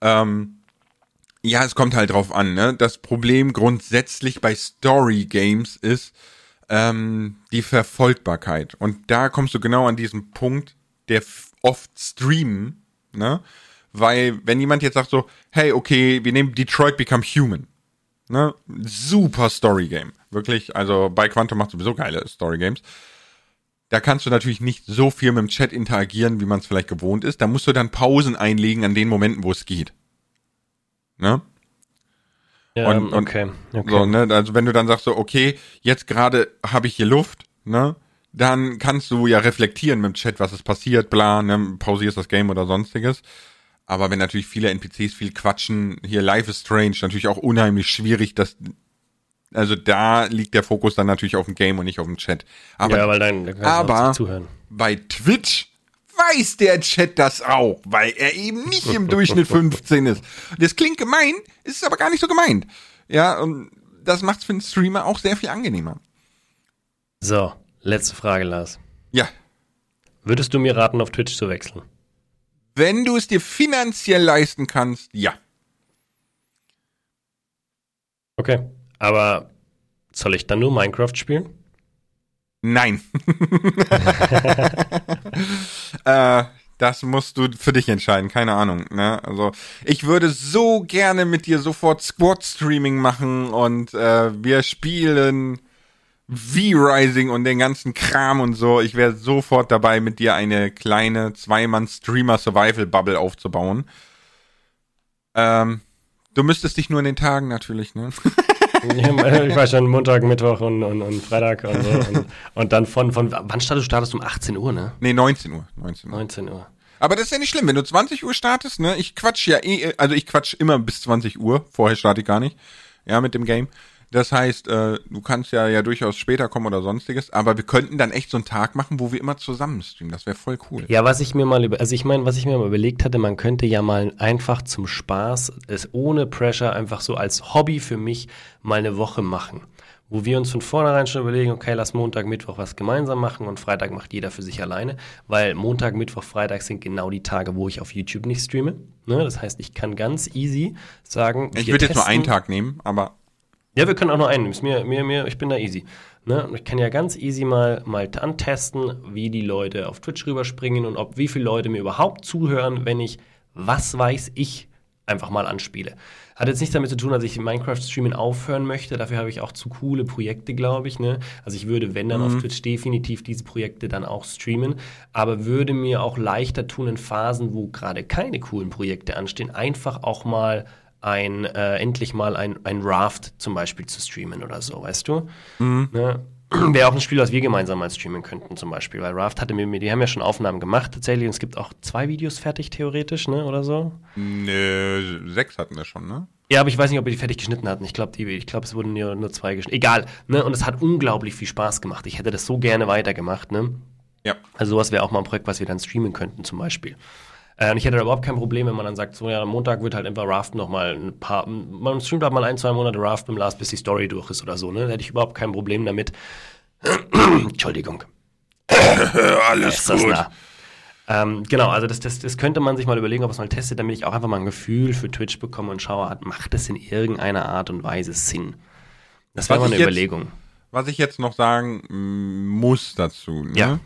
ähm, ja, es kommt halt drauf an. Ne? Das Problem grundsätzlich bei Story Games ist ähm, die Verfolgbarkeit. Und da kommst du genau an diesen Punkt, der oft streamen, ne? Weil wenn jemand jetzt sagt so, hey, okay, wir nehmen Detroit Become Human, ne? Super Story Game, wirklich. Also bei Quantum macht sowieso geile Story Games. Da kannst du natürlich nicht so viel mit dem Chat interagieren, wie man es vielleicht gewohnt ist. Da musst du dann Pausen einlegen an den Momenten, wo es geht. Ne? Ja, Und- und- okay. okay. So, ne? Also wenn du dann sagst so, okay, jetzt gerade habe ich hier Luft, ne? Dann kannst du ja reflektieren mit dem Chat, was ist passiert, bla, ne? pausierst das Game oder sonstiges. Aber wenn natürlich viele NPCs viel quatschen, hier Life is Strange, natürlich auch unheimlich schwierig, dass also da liegt der Fokus dann natürlich auf dem Game und nicht auf dem Chat. Aber ja, weil dann dann aber- bei Twitch weiß der Chat das auch, weil er eben nicht im Durchschnitt 15 ist. Das klingt gemein, ist aber gar nicht so gemeint. Ja, und das macht's für einen Streamer auch sehr viel angenehmer. So, letzte Frage, Lars. Ja, Würdest du mir raten, auf Twitch zu wechseln? Wenn du es dir finanziell leisten kannst, ja. Okay. Aber soll ich dann nur Minecraft spielen? Nein. äh, das musst du für dich entscheiden, keine Ahnung. Ne? Also ich würde so gerne mit dir sofort Squad-Streaming machen und äh, wir spielen V-Rising und den ganzen Kram und so. Ich wäre sofort dabei, mit dir eine kleine Zweimann-Streamer-Survival-Bubble aufzubauen. Ähm, du müsstest dich nur in den Tagen natürlich, ne? ich war schon Montag, Mittwoch und, und, und Freitag und, so. und, und, dann von, von wann startest du? Startest um 18 Uhr, ne? Nee, 19 Uhr. 19 Uhr. 19 Uhr. Aber das ist ja nicht schlimm, wenn du 20 Uhr startest, ne? Ich quatsch ja eh, also ich quatsch immer bis 20 Uhr. Vorher starte ich gar nicht. Ja, mit dem Game. Das heißt, äh, du kannst ja ja durchaus später kommen oder sonstiges, aber wir könnten dann echt so einen Tag machen, wo wir immer zusammen streamen. Das wäre voll cool. Ja, was ich mir mal über, also ich meine, was ich mir mal überlegt hatte, man könnte ja mal einfach zum Spaß, es ohne Pressure einfach so als Hobby für mich mal eine Woche machen wo wir uns von vornherein schon überlegen, okay, lass Montag, Mittwoch was gemeinsam machen und Freitag macht jeder für sich alleine, weil Montag, Mittwoch, Freitag sind genau die Tage, wo ich auf YouTube nicht streame. Ne? Das heißt, ich kann ganz easy sagen, ich würde jetzt nur einen Tag nehmen, aber ja, wir können auch nur einen nehmen. Mir, mir, mir, ich bin da easy. Ne? Ich kann ja ganz easy mal, mal antesten, wie die Leute auf Twitch rüberspringen und ob wie viele Leute mir überhaupt zuhören, wenn ich was weiß ich einfach mal anspiele. Hat jetzt nichts damit zu tun, dass ich Minecraft-Streamen aufhören möchte. Dafür habe ich auch zu coole Projekte, glaube ich. Ne? Also ich würde, wenn dann mhm. auf Twitch definitiv diese Projekte dann auch streamen, aber würde mir auch leichter tun in Phasen, wo gerade keine coolen Projekte anstehen, einfach auch mal ein, äh, endlich mal ein, ein Raft zum Beispiel zu streamen oder so, weißt du? Mhm. Ne? Wäre auch ein Spiel, was wir gemeinsam mal streamen könnten, zum Beispiel. Weil Raft hatte mir, die haben ja schon Aufnahmen gemacht tatsächlich und es gibt auch zwei Videos fertig, theoretisch, ne, oder so? Ne, sechs hatten wir schon, ne? Ja, aber ich weiß nicht, ob wir die fertig geschnitten hatten. Ich glaube, ich glaube, es wurden nur, nur zwei geschnitten. Egal, ne? Und es hat unglaublich viel Spaß gemacht. Ich hätte das so gerne weitergemacht, ne? Ja. Also sowas wäre auch mal ein Projekt, was wir dann streamen könnten, zum Beispiel. Äh, und ich hätte da überhaupt kein Problem, wenn man dann sagt, so ja, am Montag wird halt einfach Raft nochmal ein paar, man streamt halt mal ein, zwei Monate Raft im Last, bis die Story durch ist oder so, ne? Da hätte ich überhaupt kein Problem damit. Entschuldigung. Alles gut. Ähm, genau, also das, das, das könnte man sich mal überlegen, ob es mal testet, damit ich auch einfach mal ein Gefühl für Twitch bekomme und schaue, macht es in irgendeiner Art und Weise Sinn? Das wäre mal eine jetzt, Überlegung. Was ich jetzt noch sagen muss dazu, ne?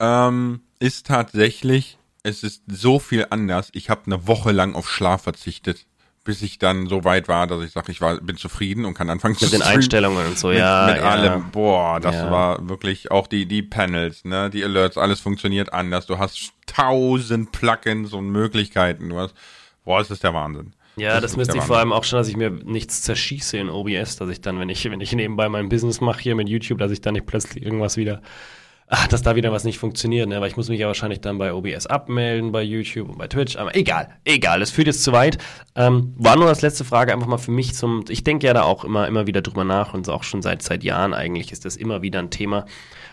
ja. ähm, ist tatsächlich, es ist so viel anders. Ich habe eine Woche lang auf Schlaf verzichtet, bis ich dann so weit war, dass ich sage, ich war, bin zufrieden und kann anfangen mit zu Mit den Einstellungen und so, mit, ja. Mit ja. allem, boah, das ja. war wirklich auch die, die Panels, ne, die Alerts, alles funktioniert anders. Du hast tausend Plugins und Möglichkeiten. Du hast, boah, es ist der Wahnsinn. Ja, das, das müsste ich vor allem auch schon, dass ich mir nichts zerschieße in OBS, dass ich dann, wenn ich, wenn ich nebenbei mein Business mache hier mit YouTube, dass ich dann nicht plötzlich irgendwas wieder ach, dass da wieder was nicht funktioniert, ne? Aber ich muss mich ja wahrscheinlich dann bei OBS abmelden, bei YouTube und bei Twitch. Aber egal, egal, es führt jetzt zu weit. Ähm, war nur das letzte Frage einfach mal für mich zum, ich denke ja da auch immer, immer wieder drüber nach und auch schon seit, seit Jahren eigentlich ist das immer wieder ein Thema,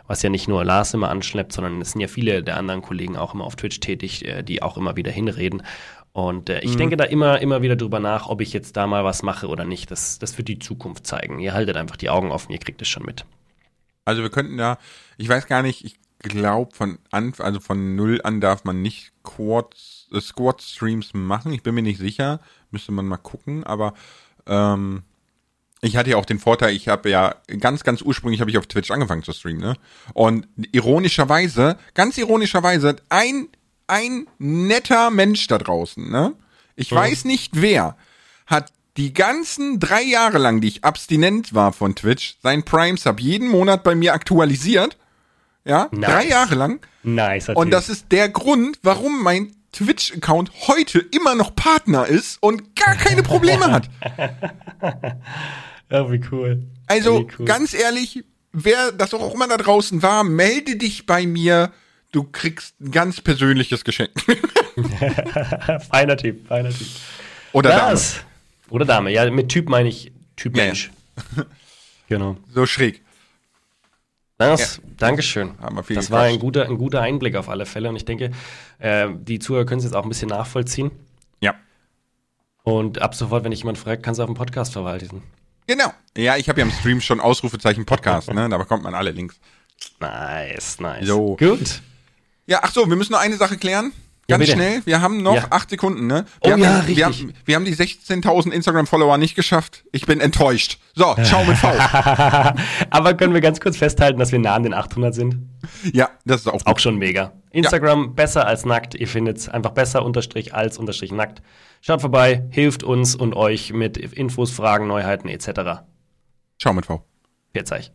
was ja nicht nur Lars immer anschleppt, sondern es sind ja viele der anderen Kollegen auch immer auf Twitch tätig, äh, die auch immer wieder hinreden. Und äh, ich mhm. denke da immer, immer wieder drüber nach, ob ich jetzt da mal was mache oder nicht. Das, das wird die Zukunft zeigen. Ihr haltet einfach die Augen offen, ihr kriegt es schon mit. Also wir könnten ja, ich weiß gar nicht, ich glaube von an, also von null an darf man nicht Quads, äh, Squad Streams machen. Ich bin mir nicht sicher, müsste man mal gucken. Aber ähm, ich hatte ja auch den Vorteil, ich habe ja ganz, ganz ursprünglich habe ich auf Twitch angefangen zu streamen, ne? Und ironischerweise, ganz ironischerweise, ein ein netter Mensch da draußen, ne? Ich mhm. weiß nicht wer, hat die ganzen drei Jahre lang, die ich abstinent war von Twitch, sein Prime Sub jeden Monat bei mir aktualisiert. Ja, nice. drei Jahre lang. Nice. Und das ist der Grund, warum mein Twitch-Account heute immer noch Partner ist und gar keine Probleme hat. ja, wie cool. Also, wie cool. ganz ehrlich, wer das auch immer da draußen war, melde dich bei mir. Du kriegst ein ganz persönliches Geschenk. feiner Typ, feiner Typ. Oder das. Dame. Oder Dame. Ja, mit Typ meine ich Typ ja, Mensch. Ja. genau. So schräg. Das, ja. Dankeschön. das war ein guter, ein guter Einblick auf alle Fälle. Und ich denke, äh, die Zuhörer können es jetzt auch ein bisschen nachvollziehen. Ja. Und ab sofort, wenn ich jemand fragt, kannst du auf dem Podcast verwalten. Genau. Ja, ich habe ja im Stream schon Ausrufezeichen Podcast, ne? Da bekommt man alle Links. Nice, nice. So. Gut. Ja, ach so, wir müssen noch eine Sache klären. Ja, Ganz bitte. schnell, wir haben noch Ja. acht Sekunden, ne? Oh Wir haben, ja, Wir richtig. haben, wir haben die 16.000 Instagram-Follower nicht geschafft. Ich bin enttäuscht. So, ciao mit V. Aber können wir ganz kurz festhalten, dass wir nah an den 800 sind? ja, das ist auch gut. Auch schon mega. Instagram besser als nackt. Ihr findet es einfach besser unterstrich als unterstrich nackt. Schaut vorbei, hilft uns und euch mit Infos, Fragen, Neuheiten etc. Ciao mit V. Jetzt euch.